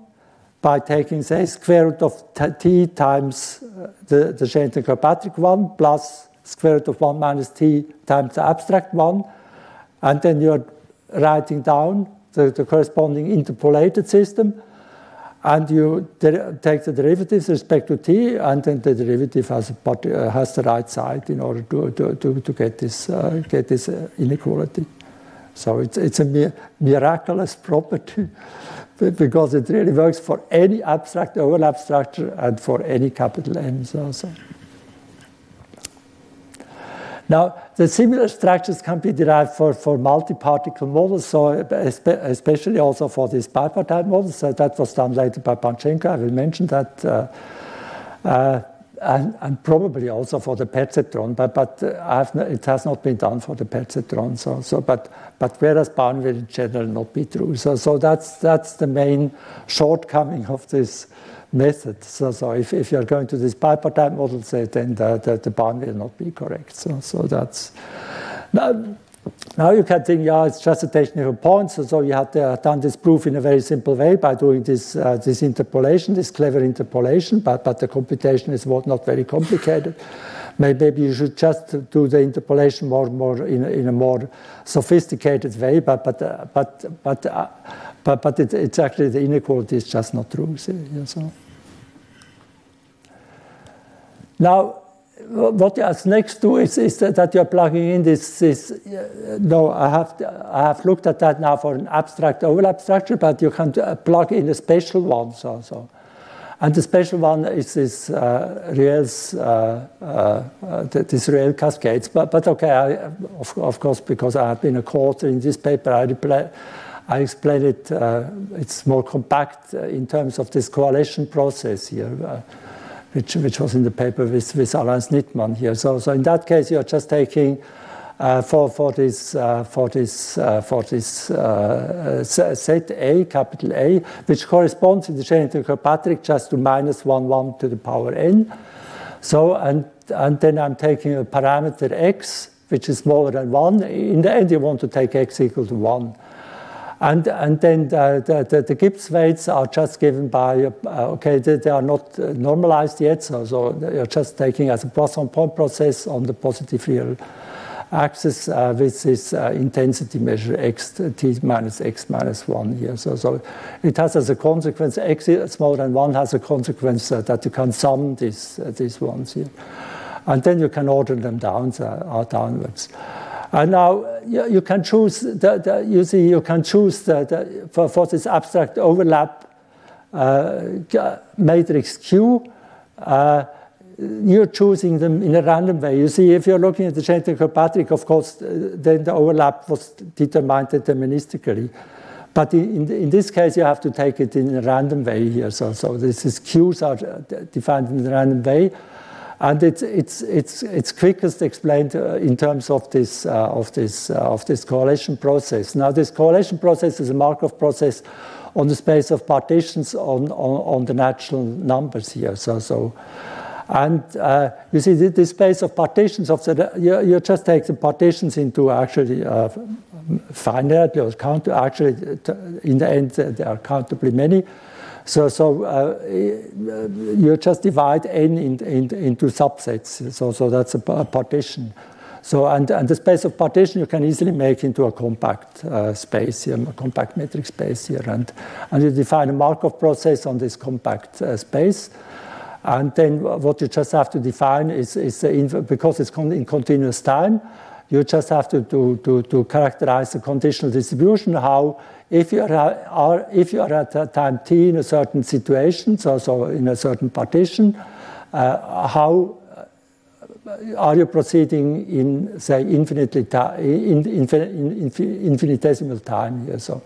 by taking, say, square root of t times uh, the, the Sherrington Kirkpatrick one plus square root of 1 minus t times the abstract one. And then you're writing down the, the corresponding interpolated system. And you take the derivatives respect to t, and then the derivative has, a, uh, has the right side in order to, to, to, to get this, uh, get this uh, inequality. So it's, it's a mi miraculous property because it really works for any abstract overlap structure and for any capital N. So, so. Now, the similar structures can be derived for, for multi-particle models, so especially also for these bipartite models. So that was done later by Panchenko. I will mention that. Uh, uh, and, and, probably also for the perceptron, but, but uh, it has not been done for the perceptron. So, so but, but whereas bound will in general not be true. So, so that's, that's the main shortcoming of this method. So, so if, if you're going to this bipartite model, then the, the, the will not be correct. So, so that's now, now you can think, yeah, it's just a technical point. So, so you have uh, done this proof in a very simple way by doing this, uh, this interpolation, this clever interpolation, but, but the computation is not very complicated. Maybe you should just do the interpolation more, more in, a, in a more sophisticated way, but, but, uh, but, but uh, but, but it, it's actually the inequality is just not true. See, so. Now, what you ask next to is, is that, you're plugging in this, this uh, no, I have, I have looked at that now for an abstract overlap structure, but you can uh, plug in a special one. So, so. And the special one is this uh, uh, uh, uh this Ruelle cascades. But, but okay, I, of, of, course, because I have been a co-author in this paper, I, I explain it, uh, it's more compact in terms of this coalition process here, which, which was in the paper with, with Alain Sznitman here. So, so in that case, you're just taking uh, for, for this, uh, for this, uh, for this set A, capital A, which corresponds in the Sherrington Kirkpatrick just to minus 1, 1 to the power n. So, and, and then I'm taking a parameter x, which is smaller than 1. In the end, you want to take x equal to 1. And, and then the, the, the, Gibbs weights are just given by, uh, okay, they, they, are not uh, normalized yet, so, so you're just taking as a Poisson point process on the positive real axis uh, with this uh, intensity measure x t minus x minus 1 here. So, so it has as a consequence, x smaller than 1 has a consequence uh, that you can sum these, uh, these ones here. And then you can order them down, downwards. And now you, you can choose, the, the, you see, you can choose the, for, for this abstract overlap uh, matrix Q. Uh, you're choosing them in a random way. You see, if you're looking at the Sherrington Kirkpatrick, of course, uh, then the overlap was determined deterministically. But in, in, this case, you have to take it in a random way here. So, so this is Qs are uh, defined in a random way. And it's, it's, it's, it's quickest explained uh, in terms of this, uh, of, this, uh, of this correlation process. Now, this correlation process is a Markov process on the space of partitions on, on, on the natural numbers here. So, so and uh, you see the, the, space of partitions of the, you, you just take the partitions into actually uh, finite or count, actually in the end there are countably many. So, so uh, you just divide n in, in, into subsets. So, so that's a, partition. So, and, and the space of partition you can easily make into a compact uh, space here, a compact metric space here. And, and you define a Markov process on this compact uh, space. And then what you just have to define is, is because it's in continuous time, you just have to, to, to, to characterize the conditional distribution, how if you are, if you are at a time t in a certain situation, so, so in a certain partition, uh, how uh, are you proceeding in, say, infinitely in, in, in, infinitesimal time here? So,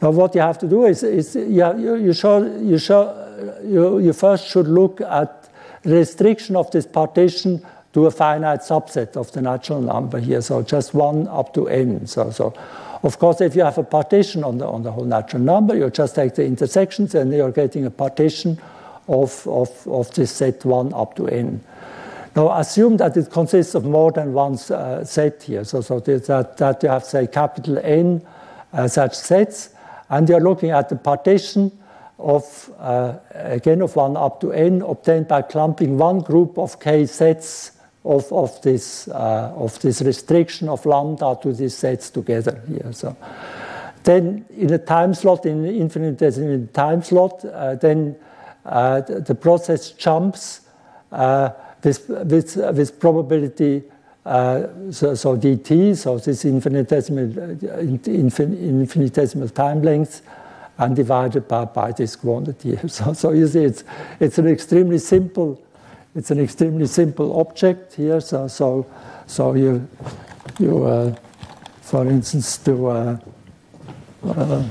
now what you have to do is, is you, you, show, you, show, you, you first should look at restriction of this partition to a finite subset of the natural number here, so just one up to n. So, so of course, if you have a partition on the, on the whole natural number, you just take the intersections and you're getting a partition of, of, of this set 1 up to n. Now, assume that it consists of more than one uh, set here. So, so that, that you have, say, capital N uh, such sets, and you're looking at the partition of, uh, again, of 1 up to n obtained by clumping one group of k sets of, of, this, uh, of this restriction of lambda to these sets together here. So then in a time slot, in an infinitesimal time slot, uh, then uh, the, the, process jumps uh, with, with, with probability uh, so, so, dt, so this infinitesimal, uh, infinitesimal time length, and divided by, by this quantity. So, so you see, it's, it's an extremely simple, it's an extremely simple object here. So, so, so you, you uh, for instance, do. Uh, uh,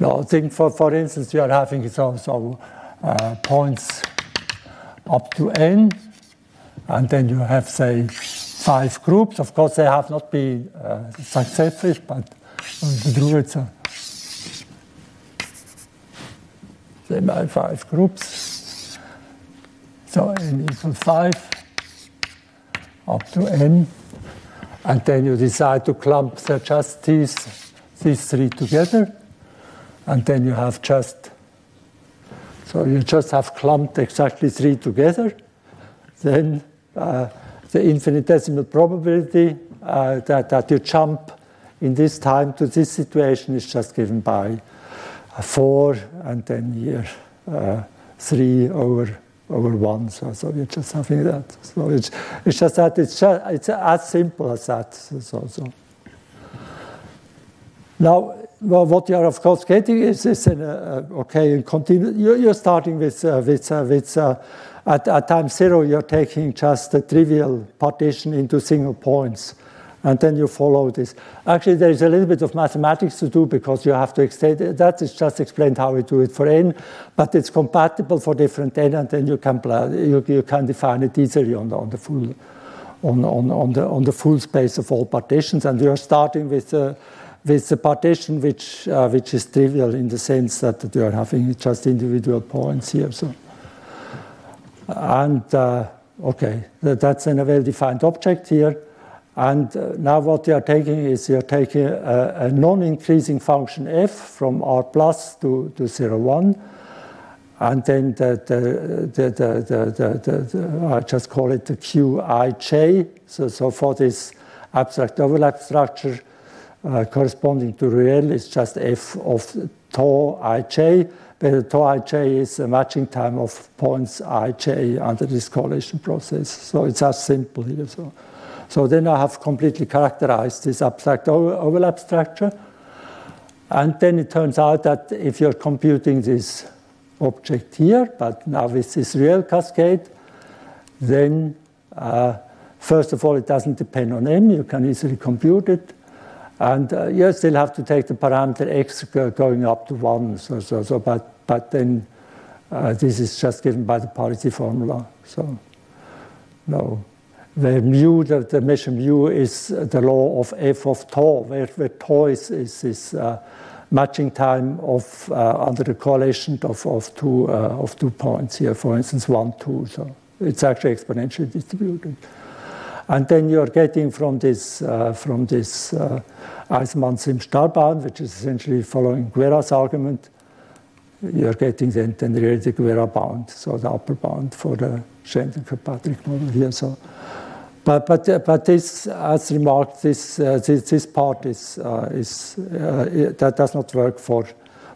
no, think for, for instance, you are having so, so uh, points up to n, and then you have, say, five groups. Of course, they have not been uh, successful, but the Druids are they by five groups. So n equals five up to n. And then you decide to clump just these, these three together. And then you have just, so you just have clumped exactly three together. Then uh, the infinitesimal probability uh, that, that you jump in this time to this situation is just given by uh, 4 and then here uh, 3 over over 1. So, so just having that. So it's, it's just that it's, just, it's as simple as that. So, so. Now, well, what you are of course getting is, is an, uh, okay, continue. You're, you're starting with, uh, with, uh, with at, at time zero, you're taking just a trivial partition into single points. And then you follow this. Actually, there is a little bit of mathematics to do because you have to extend. That is just explained how we do it for n, but it's compatible for different n, and then you can you, you can define it easily on the, on the full on, on, on the on the full space of all partitions. And you're starting with uh, with a partition which uh, which is trivial in the sense that you are having just individual points here. So. And uh, okay, that's a well-defined object here. And uh, now what you are taking is you're taking a, a non-increasing function f from r plus to, to 0, 1. And then the, the, the, the, I just call it the qij. So, so for this abstract overlap structure uh, corresponding to Ruelle, it's just f of tau ij where tau ij is a matching time of points ij under this correlation process. So it's as simple here. So, so then I have completely characterized this abstract overlap structure. And then it turns out that if you're computing this object here, but now with this Ruelle cascade, then uh, first of all, it doesn't depend on m. You can easily compute it. And uh, you still have to take the parameter x going up to 1. So, so, so but, but then uh, this is just given by the Parisi formula. So no. Where mu, the, the measure mu is the law of f of tau, where, where tau is, is, uh, matching time of uh, under the correlation of, of, two, uh, of two points here, for instance, 1, 2. So it's actually exponentially distributed. And then you're getting from this, uh, from this uh, Aizenman-Sims-Starr which is essentially following Guerra's argument, you're getting then, then really the bound, so the upper bound for the Sherrington-Kirkpatrick model here. So, but but but this, as remarked, this uh, this, this part is uh, is uh, that does not work for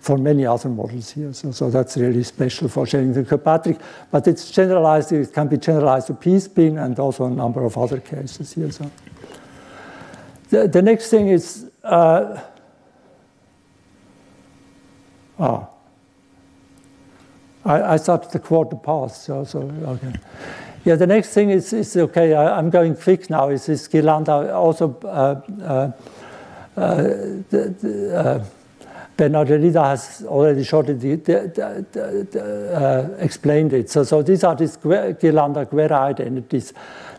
for many other models here. So, so that's really special for Sherrington-Kirkpatrick. But it's generalized, it can be generalized to p-spin and also a number of other cases here. So the, the next thing is, uh, ah, I, I started the quarter past, so, so okay. Yeah, the next thing is, is okay, I, am going quick now, is this Ghirlanda also uh, uh, uh the, the, uh, Bernard Derrida has already shortly uh, explained it. So, so these are these Ghirlanda-Guerra identities.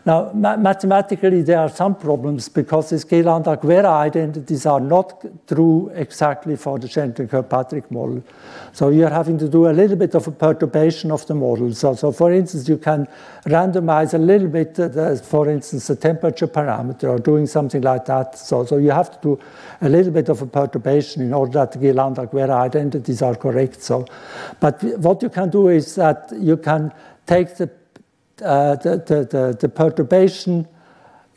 Now, ma mathematically, there are some problems because these Ghirlanda-Guerra identities are not true exactly for the Sherrington-Kirkpatrick model. So you're having to do a little bit of a perturbation of the model. So, so for instance, you can randomize a little bit, uh, the, for instance, the temperature parameter or doing something like that. So, so you have to do a little bit of a perturbation in order that the Ghirlanda-Guerra identities are correct. So, but what you can do is that you can take the, uh, the, the, the, the perturbation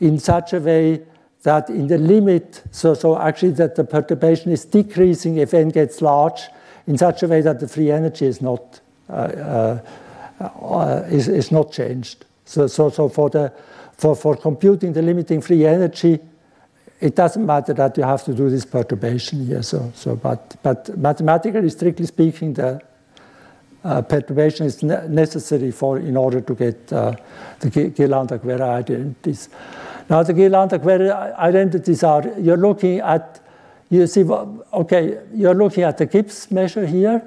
in such a way that in the limit, so, so actually that the perturbation is decreasing if n gets large in such a way that the free energy is not, uh, uh, uh, is, is not changed. So, so, so for, the, for, for computing the limiting free energy, it doesn't matter that you have to do this perturbation here. So, so but, but mathematically, strictly speaking, the uh, perturbation is ne necessary for in order to get uh, the Ghirlanda-Guerra identities. Now the Ghirlanda-Guerra identities are, you're looking at, you see, okay, you're looking at the Gibbs measure here,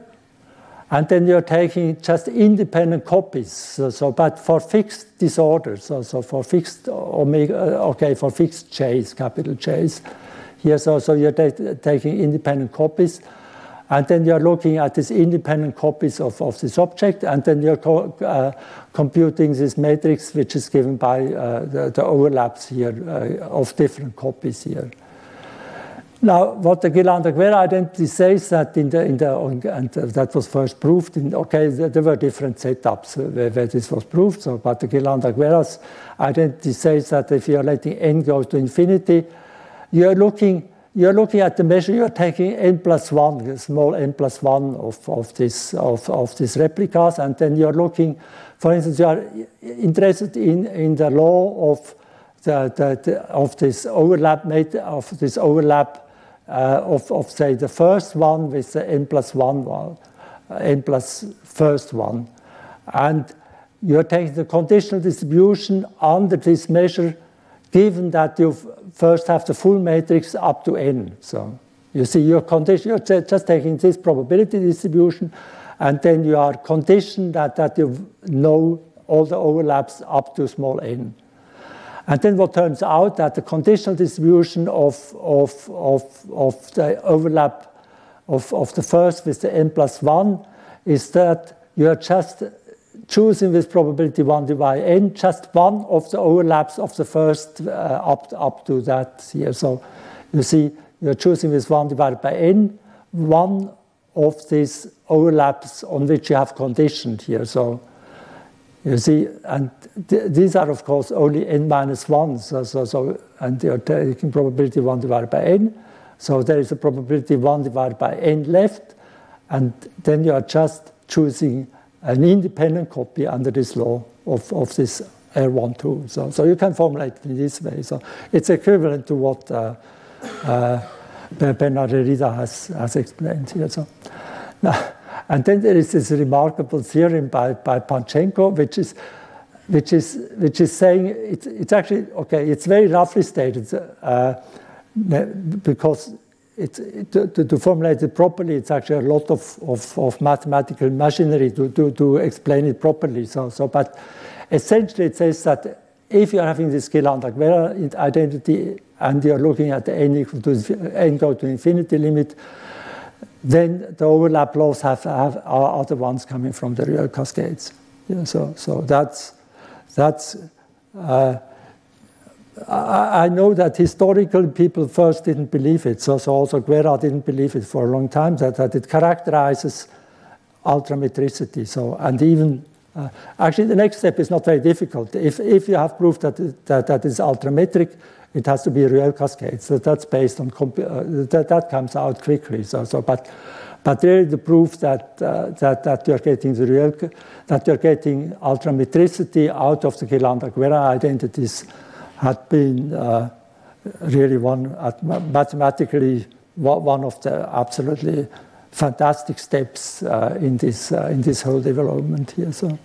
and then you're taking just independent copies. So, so but for fixed disorders, so, so for fixed omega, okay, for fixed J's, capital J's, here, so, so you're taking independent copies. And then you're looking at these independent copies of, of this object, and then you're co uh, computing this matrix, which is given by uh, the, the, overlaps here uh, of different copies here. Now, what the Ghirlanda-Guerra identity says that in the, in the and that was first proved in, okay, there were different setups where, where this was proved, so, but the Ghirlanda-Guerra's identity says that if you're letting n go to infinity, you're looking you're looking at the measure, you're taking n plus 1, small n plus 1 of, of, this, of, of these replicas, and then you're looking, for instance, you are interested in, in the law of, the, the, the of this overlap, made, of this overlap uh, of, of, say, the first one with the n plus 1 one, uh, n plus first one. And you're taking the conditional distribution under this measure given that you first have the full matrix up to n. So you see your condition, you're just taking this probability distribution, and then you are conditioned that, that you know all the overlaps up to small n. And then what turns out that the conditional distribution of, of, of, of the overlap of, of the first with the n plus 1 is that you are just choosing with probability 1 divided n, just one of the overlaps of the first uh, up, up to that here. So you see, you're choosing with 1 divided by n, one of these overlaps on which you have conditioned here. So you see, and th these are, of course, only n minus 1. So, so, so, and you're taking probability 1 divided by n. So there is a probability 1 divided by n left. And then you are just choosing an independent copy under this law of, of this R12. So, so you can formulate it in this way. So it's equivalent to what uh, uh, Bernard Derrida has, has explained here. So, now, and then there is this remarkable theorem by, by Panchenko, which is, which is, which is saying it's, it's actually, okay, it's very roughly stated uh, because it's, to, to, formulate it properly, it's actually a lot of, of, of mathematical machinery to, to, to, explain it properly. So, so, but essentially, it says that if you're having this Ghirlanda-Guerra identity and you're looking at the n equal to n go to infinity limit, then the overlap laws have, have are, the ones coming from the Ruelle cascades. Yeah, so, so that's that's. Uh, I, know that historical people first didn't believe it. So, so also Guerra didn't believe it for a long time, that, that it characterizes ultrametricity. So, and even, uh, actually the next step is not very difficult. If, if you have proof that, it, that that is ultrametric, it has to be Ruelle cascades. So that's based on, uh, that, that comes out quickly. So, so but, but really the proof that, uh, that, that you're getting the real, that you're getting ultrametricity out of the Ghirlanda-Guerra identities had been uh, really one, mathematically, one of the absolutely fantastic steps uh, in, this, uh, in this whole development here. So.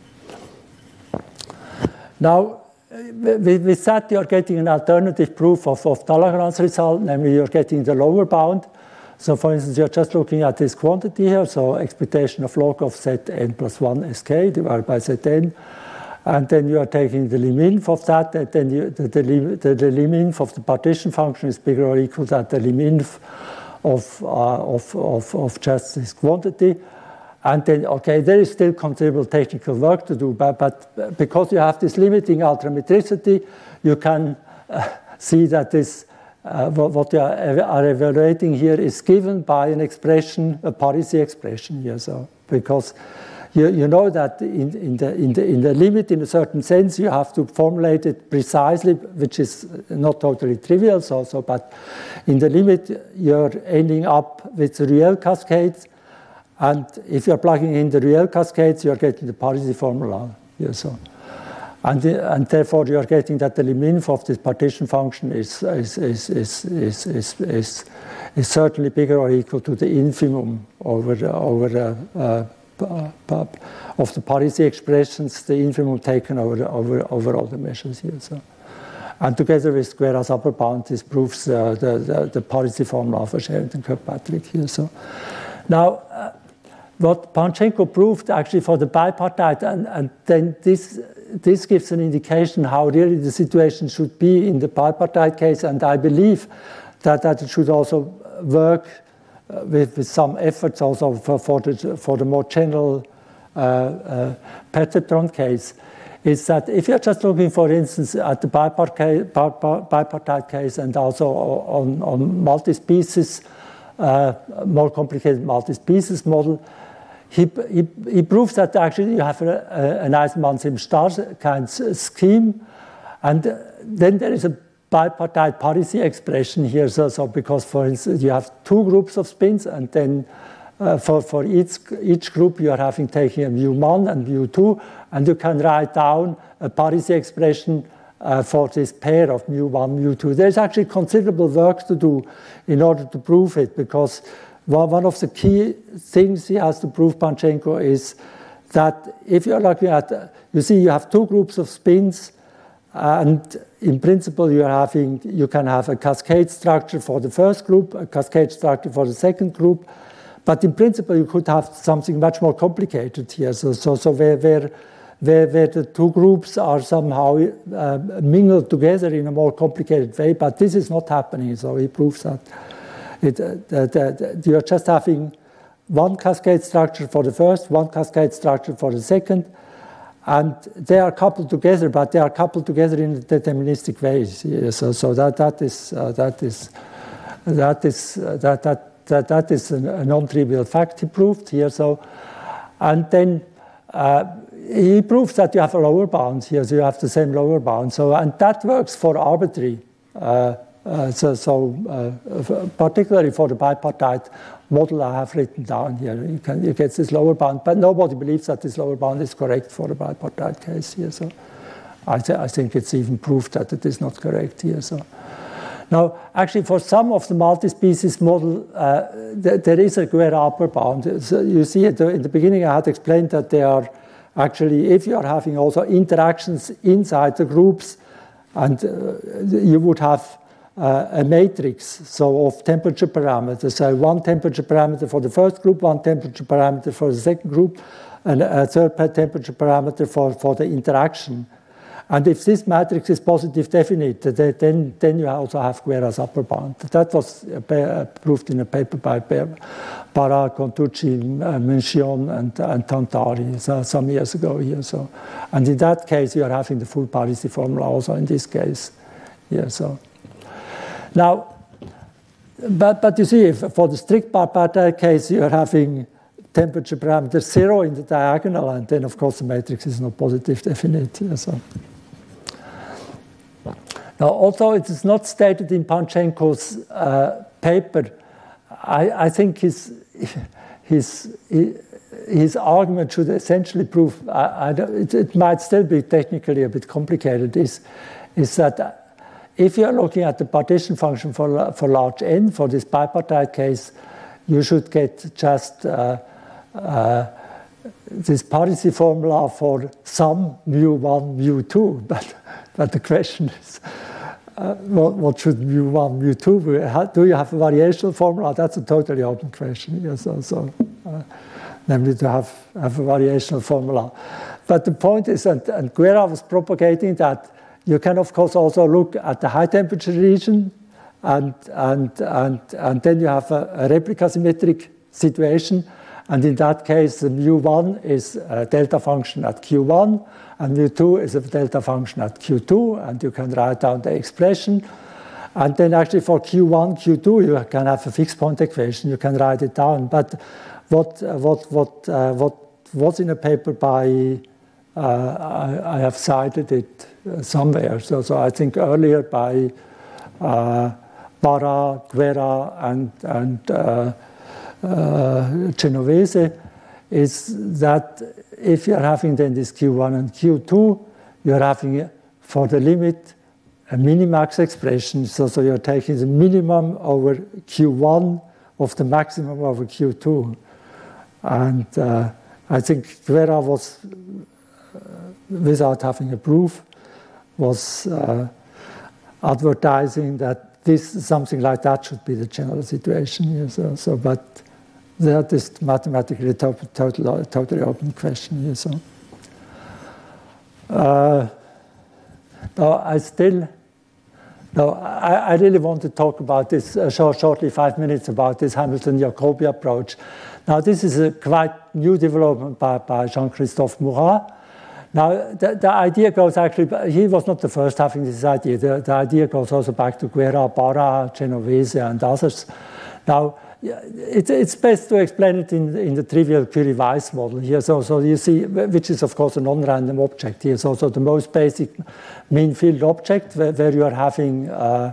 Now, with that, you're getting an alternative proof of, of result, namely you're getting the lower bound. So for instance, you're just looking at this quantity here, so expectation of log of zn plus 1 sk divided by zn and then you are taking the lim of that, and then you, the, the, the, the of the partition function is bigger or equal to the lim of, uh, of, of, of just this quantity. And then, okay, there is still considerable technical work to do, but, but because you have this limiting ultrametricity, you can uh, see that this uh, what you are evaluating here is given by an expression, a Parisi expression here. So because you, you know that in, in, the, in, the, in the limit, in a certain sense, you have to formulate it precisely, which is not totally trivial. So, so but in the limit, you're ending up with Ruelle cascades. And if you're plugging in the Ruelle cascades, you're getting the Parisi formula. Here, so. and, and therefore, you're getting that the Liminf of this partition function is, is, is, is, is, is, is, is certainly bigger or equal to the infimum over, over uh, uh, uh of the Parisi expressions, the infimum taken over, over, over all the measures here. So. And together with Guerra's upper bound, this proves uh, the, the, the Parisi formula for Sherrington Kirkpatrick here. So. Now, uh, what Panchenko proved actually for the bipartite, and, and then this this gives an indication how really the situation should be in the bipartite case, and I believe that, that it should also work uh, with, with some efforts also for, for, the, for the more general uh, uh, case, is that if you're just looking, for instance, at the bipartite, bipartite case and also on, on multi-species, uh, more complicated multi-species model, he, he, he proves that actually you have a, a, an Aizenman-Sims-Starr kind scheme. And then there is a bipartite Parisi expression here. So, so, because, for instance, you have two groups of spins, and then uh, for, for each, each group you are having taking a mu1 and mu2, and you can write down a Parisi expression uh, for this pair of mu1, mu2. There's actually considerable work to do in order to prove it, because well, one of the key things he has to prove, Panchenko, is that if you're looking at, you see, you have two groups of spins, and in principle, you're having, you can have a cascade structure for the first group, a cascade structure for the second group, but in principle, you could have something much more complicated here. So, so, so where, where, where, where the two groups are somehow uh, mingled together in a more complicated way, but this is not happening. So he proves that. It, uh, you're just having one cascade structure for the first, one cascade structure for the second, and they are coupled together, but they are coupled together in a deterministic ways. Yeah, so, so that that is uh, that is that is uh, that that that that is a non-trivial fact he proved here. So, and then. Uh, he proves that you have a lower bound here, so you have the same lower bound. So, and that works for arbitrary uh, so, so uh, particularly for the bipartite model I have written down here, you, can, you get this lower bound, but nobody believes that this lower bound is correct for the bipartite case here. So I, th I think it's even proved that it is not correct here. So now, actually, for some of the multi-species model, uh, th there is a Guerra upper bound. So you see, in the beginning, I had explained that they are actually, if you are having also interactions inside the groups, and uh, you would have uh, a matrix, so of temperature parameters. So one temperature parameter for the first group, one temperature parameter for the second group, and a third temperature parameter for, for the interaction. And if this matrix is positive definite, then, then you also have Guerra's upper bound. That was proved in a paper by Barra, Contucci, Mingione, and, and Tantari so, some years ago here. So, and in that case, you are having the full Parisi formula also in this case. Yeah, so. Now, but, but you see, for the strict bipartite case, you're having temperature parameter zero in the diagonal, and then, of course, the matrix is not positive definite. So. Now, although it is not stated in Panchenko's uh, paper, I, I, think his, his, his argument should essentially prove, I, I it, it, might still be technically a bit complicated, is, is that if you're looking at the partition function for, for large n, for this bipartite case, you should get just uh, uh, this Parisi formula for some mu1, mu2. But, but the question is, uh, what, what, should mu1, mu2 be? Do you have a variational formula? That's a totally open question. Yes, so, so uh, namely to have, have a variational formula. But the point is, and, and Guerra was propagating that you can, of course, also look at the high temperature region, and, and, and, and then you have a, a replica symmetric situation. And in that case, the mu1 is a delta function at q1, and mu2 is a delta function at q2, and you can write down the expression. And then actually for Q1, Q2, you can have a fixed point equation. You can write it down. But what, what, what, uh, what was in a paper by, I, I, have cited it uh, somewhere. So, so I think earlier by uh, Barra, Guerra, and, and uh, Genovese, is that if you're having then this Q1 and Q2, you're having for the limit a minimax expression. So, so you're taking the minimum over Q1 of the maximum over Q2. And uh, I think Guerra was, uh, without having a proof, was uh, advertising that this something like that should be the general situation. So, so but that is mathematically to total, totally open question. So, uh, I still no, I, I, really want to talk about this uh, shortly, five minutes, about this Hamilton-Jacobi approach. Now, this is a quite new development by, by Jean-Christophe Mourrat. Now, the, the, idea goes actually, he was not the first having this idea. The, the idea goes also back to Guerra, Barra, Genovese, and others. Now, it, it's best to explain it in, in the trivial Curie-Weiss model here. So, so you see, which is of course a non-random object here. So, so the most basic mean field object where, where you are having, uh,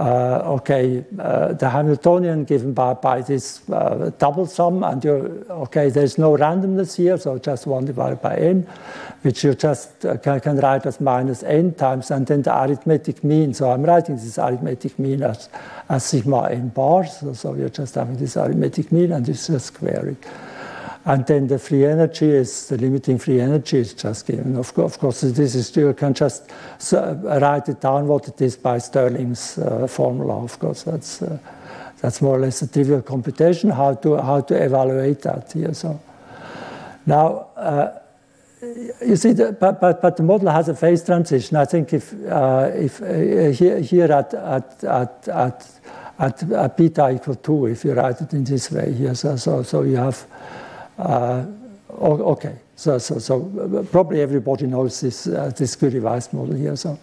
okay, uh, the Hamiltonian given by, by this uh, double sum, and you're, okay, there's no randomness here, so just 1 divided by n, which you just uh, can, can, write as minus n times, and then the arithmetic mean. So I'm writing this arithmetic mean as as sigma n bars. So, so you're just having this arithmetic mean and this is square it. And then the free energy is the limiting free energy is just given. Of, course, of course this is you can just write it down what it is by Stirling's uh, formula. Of course, that's uh, that's more or less a trivial computation. How to how to evaluate that here? So now. Uh, you see, the, but, but, but the model has a phase transition. I think if, uh, if uh, here, here at, at, at, at at, beta equal 2 if you write it in this way here. So, so, so you have, okay, so, probably everybody knows this, uh, this Curie-Weiss model here. So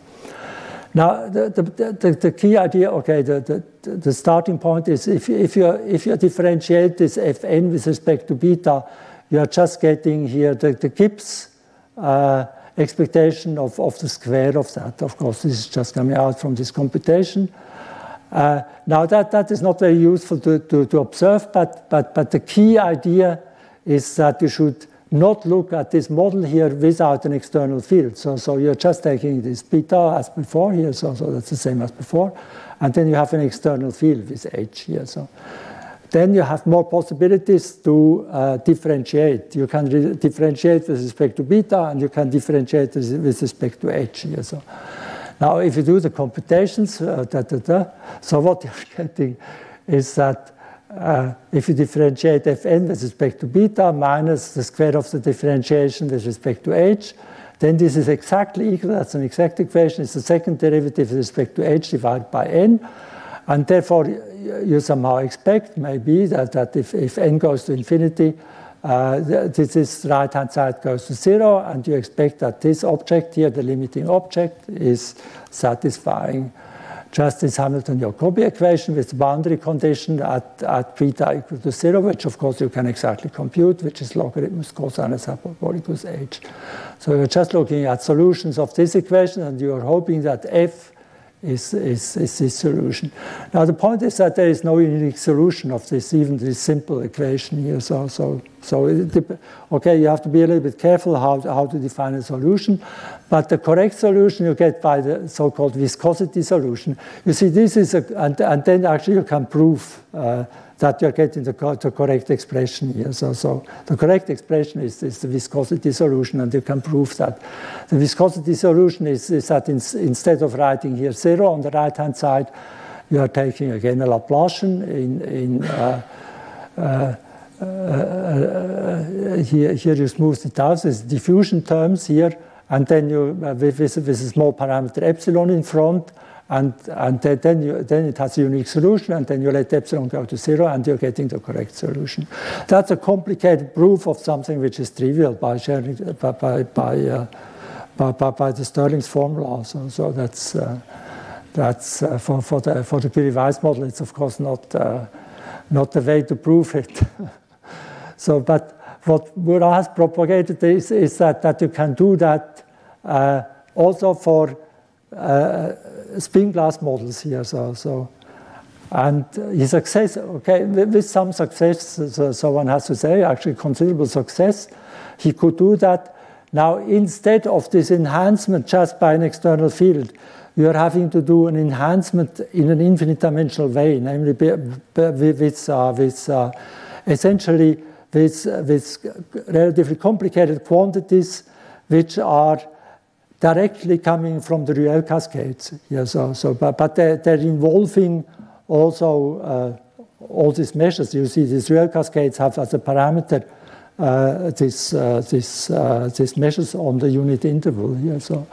now the, key idea, okay, the, starting point is if, if, you, if you differentiate this Fn with respect to beta, you are just getting here the, Gibbs uh, expectation of, the square of that. Of course, this is just coming out from this computation. Uh, now, that, is not very useful to, observe, but, but, but the key idea is that you should not look at this model here without an external field. So, so you're just taking this beta as before here, so, so that's the same as before. And then you have an external field with H here. So then you have more possibilities to uh, differentiate. You can differentiate with respect to beta, and you can differentiate with respect to H here. So now, if you do the computations, uh, da, da, da, so what you're getting is that uh, if you differentiate fn with respect to beta minus the square of the differentiation with respect to h, then this is exactly equal, that's an exact equation, it's the second derivative with respect to h divided by n. And therefore, you somehow expect maybe that, that if, if n goes to infinity, uh, this right hand side goes to zero, and you expect that this object here, the limiting object, is satisfying just this Hamilton-Jacobi equation with the boundary condition at, at beta equal to zero, which of course you can exactly compute, which is logarithmus cosinus hyperbolicus h. So you're just looking at solutions of this equation, and you're hoping that f is, is, is this solution. Now, the point is that there is no unique solution of this, even this simple equation here. So, so, so it, okay, you have to be a little bit careful how, how to define a solution. But the correct solution you get by the so called viscosity solution. You see, this is a, and, and then actually you can prove. Uh, that you're getting the, the, correct expression here. So, so the correct expression is, is, the viscosity solution, and you can prove that. The viscosity solution is, is that in, instead of writing here zero on the right-hand side, you are taking again a Laplacian in, in uh, uh, uh, uh here, here you smooth it out. Diffusion terms here, and then you, uh, with, with, with a small parameter epsilon in front, and, and then, you, then it has a unique solution, and then you let epsilon go to zero, and you're getting the correct solution. That's a complicated proof of something which is trivial by sharing by by by, uh, by, by, by, the Stirling's formula. So, so that's uh, that's uh, for, for, the, for the Curie-Weiss model, it's of course not, uh, not the way to prove it. so, but what Mourrat has propagated is, is that, that you can do that uh, also for uh, spin glass models here. So, so and his success, okay, with some success, so, one has to say, actually considerable success, he could do that. Now, instead of this enhancement just by an external field, you are having to do an enhancement in an infinite dimensional way, namely with, uh, with uh, essentially with, with relatively complicated quantities which are directly coming from the Ruelle cascades. Yeah, so, so, but, but they're, they're involving also uh, all these measures. You see, these Ruelle cascades have as a parameter uh, this, uh, this, uh, these measures on the unit interval here. So.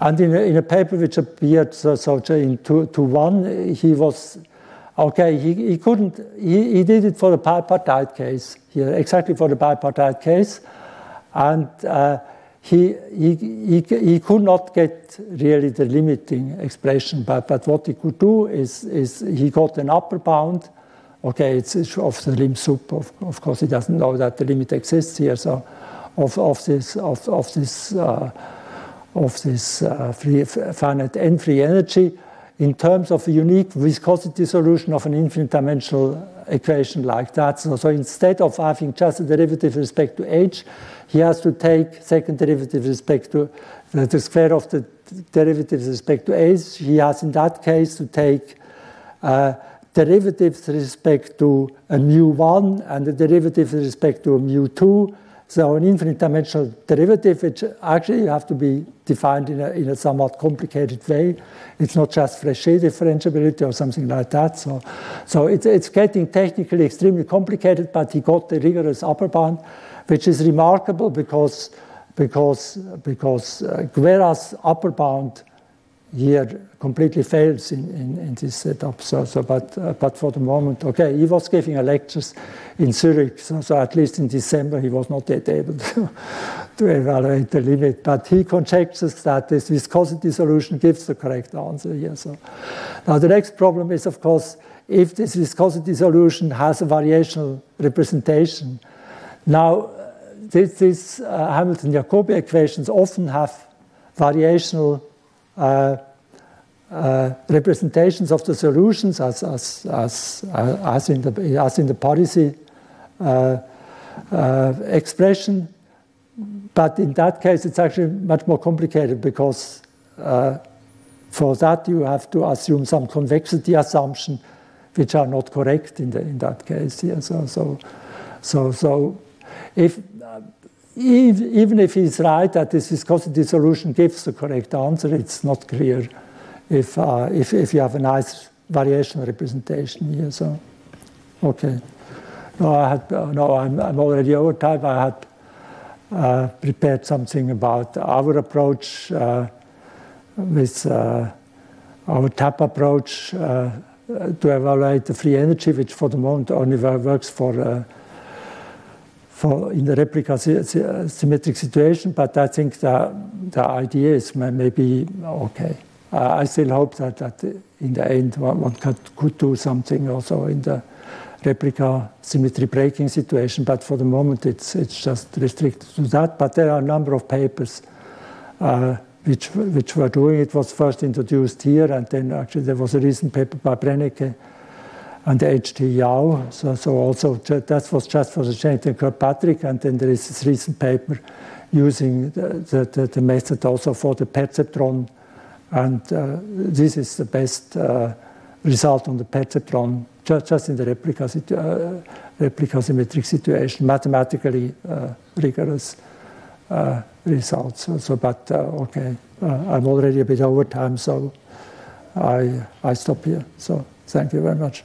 And in a, in a paper which appeared so, so in two, to one, he was okay. He, he couldn't. He, he did it for the bipartite case here, exactly for the bipartite case, and uh, he, he, he, could not get really the limiting expression. But, but what he could do is, is he got an upper bound. Okay, it's, it's of the lim sup. Of, of course, he doesn't know that the limit exists here. So, of, of this of, of this. Uh, of this uh, free, finite n free energy in terms of a unique viscosity solution of an infinite dimensional equation like that. So, so, instead of having just a derivative with respect to h, he has to take second derivative with respect to the, the square of the derivative with respect to h. He has in that case to take uh, derivatives with respect to a mu1 and the derivative with respect to a mu2 so an infinite dimensional derivative, which actually you have to be defined in a, in a somewhat complicated way. It's not just Frechet differentiability or something like that. So, so it's, it's getting technically extremely complicated, but he got the rigorous upper bound, which is remarkable because, because, because uh, Guerra's upper bound here completely fails in, in, in, this setup. So, so but, uh, but for the moment, okay, he was giving a lectures in Zurich, so, so, at least in December he was not yet able to, to evaluate the limit. But he conjectures that this viscosity solution gives the correct answer here. So now the next problem is, of course, if this viscosity solution has a variational representation. Now, these uh, Hamilton-Jacobi equations often have variational Uh, uh, representations of the solutions as, as, as, uh, as, in, the, as in the Parisi uh, expression. But in that case, it's actually much more complicated because for that you have to assume some convexity assumption which are not correct in, the, in that case. Yeah, so, so, so, so if even if he's right that this is viscosity solution gives the correct answer, it's not clear if, uh, if, if you have a nice variation representation here. So, okay. No, I had, uh, no I'm, I'm already over time. I had uh, prepared something about our approach uh, with uh, our TAP approach to evaluate the free energy, which for the moment only works for for in the replica symmetric situation, but I think the, the idea is maybe okay. I still hope that, that in the end one, one could, could do something also in the replica symmetry breaking situation, but for the moment it's, it's just restricted to that. But there are a number of papers uh, which, which were doing it. was first introduced here, and then actually there was a recent paper by Brennecke and H.T. Yau. So, so also that was just for the Sherrington-Kirkpatrick, and then there is this recent paper using the, the, the method also for the perceptron, and uh, this is the best uh, result on the perceptron just, just in the replica, uh, replica symmetric situation, mathematically uh, rigorous uh, results. So, so but uh, okay, I'm already a bit over time, so I, I stop here. So thank you very much.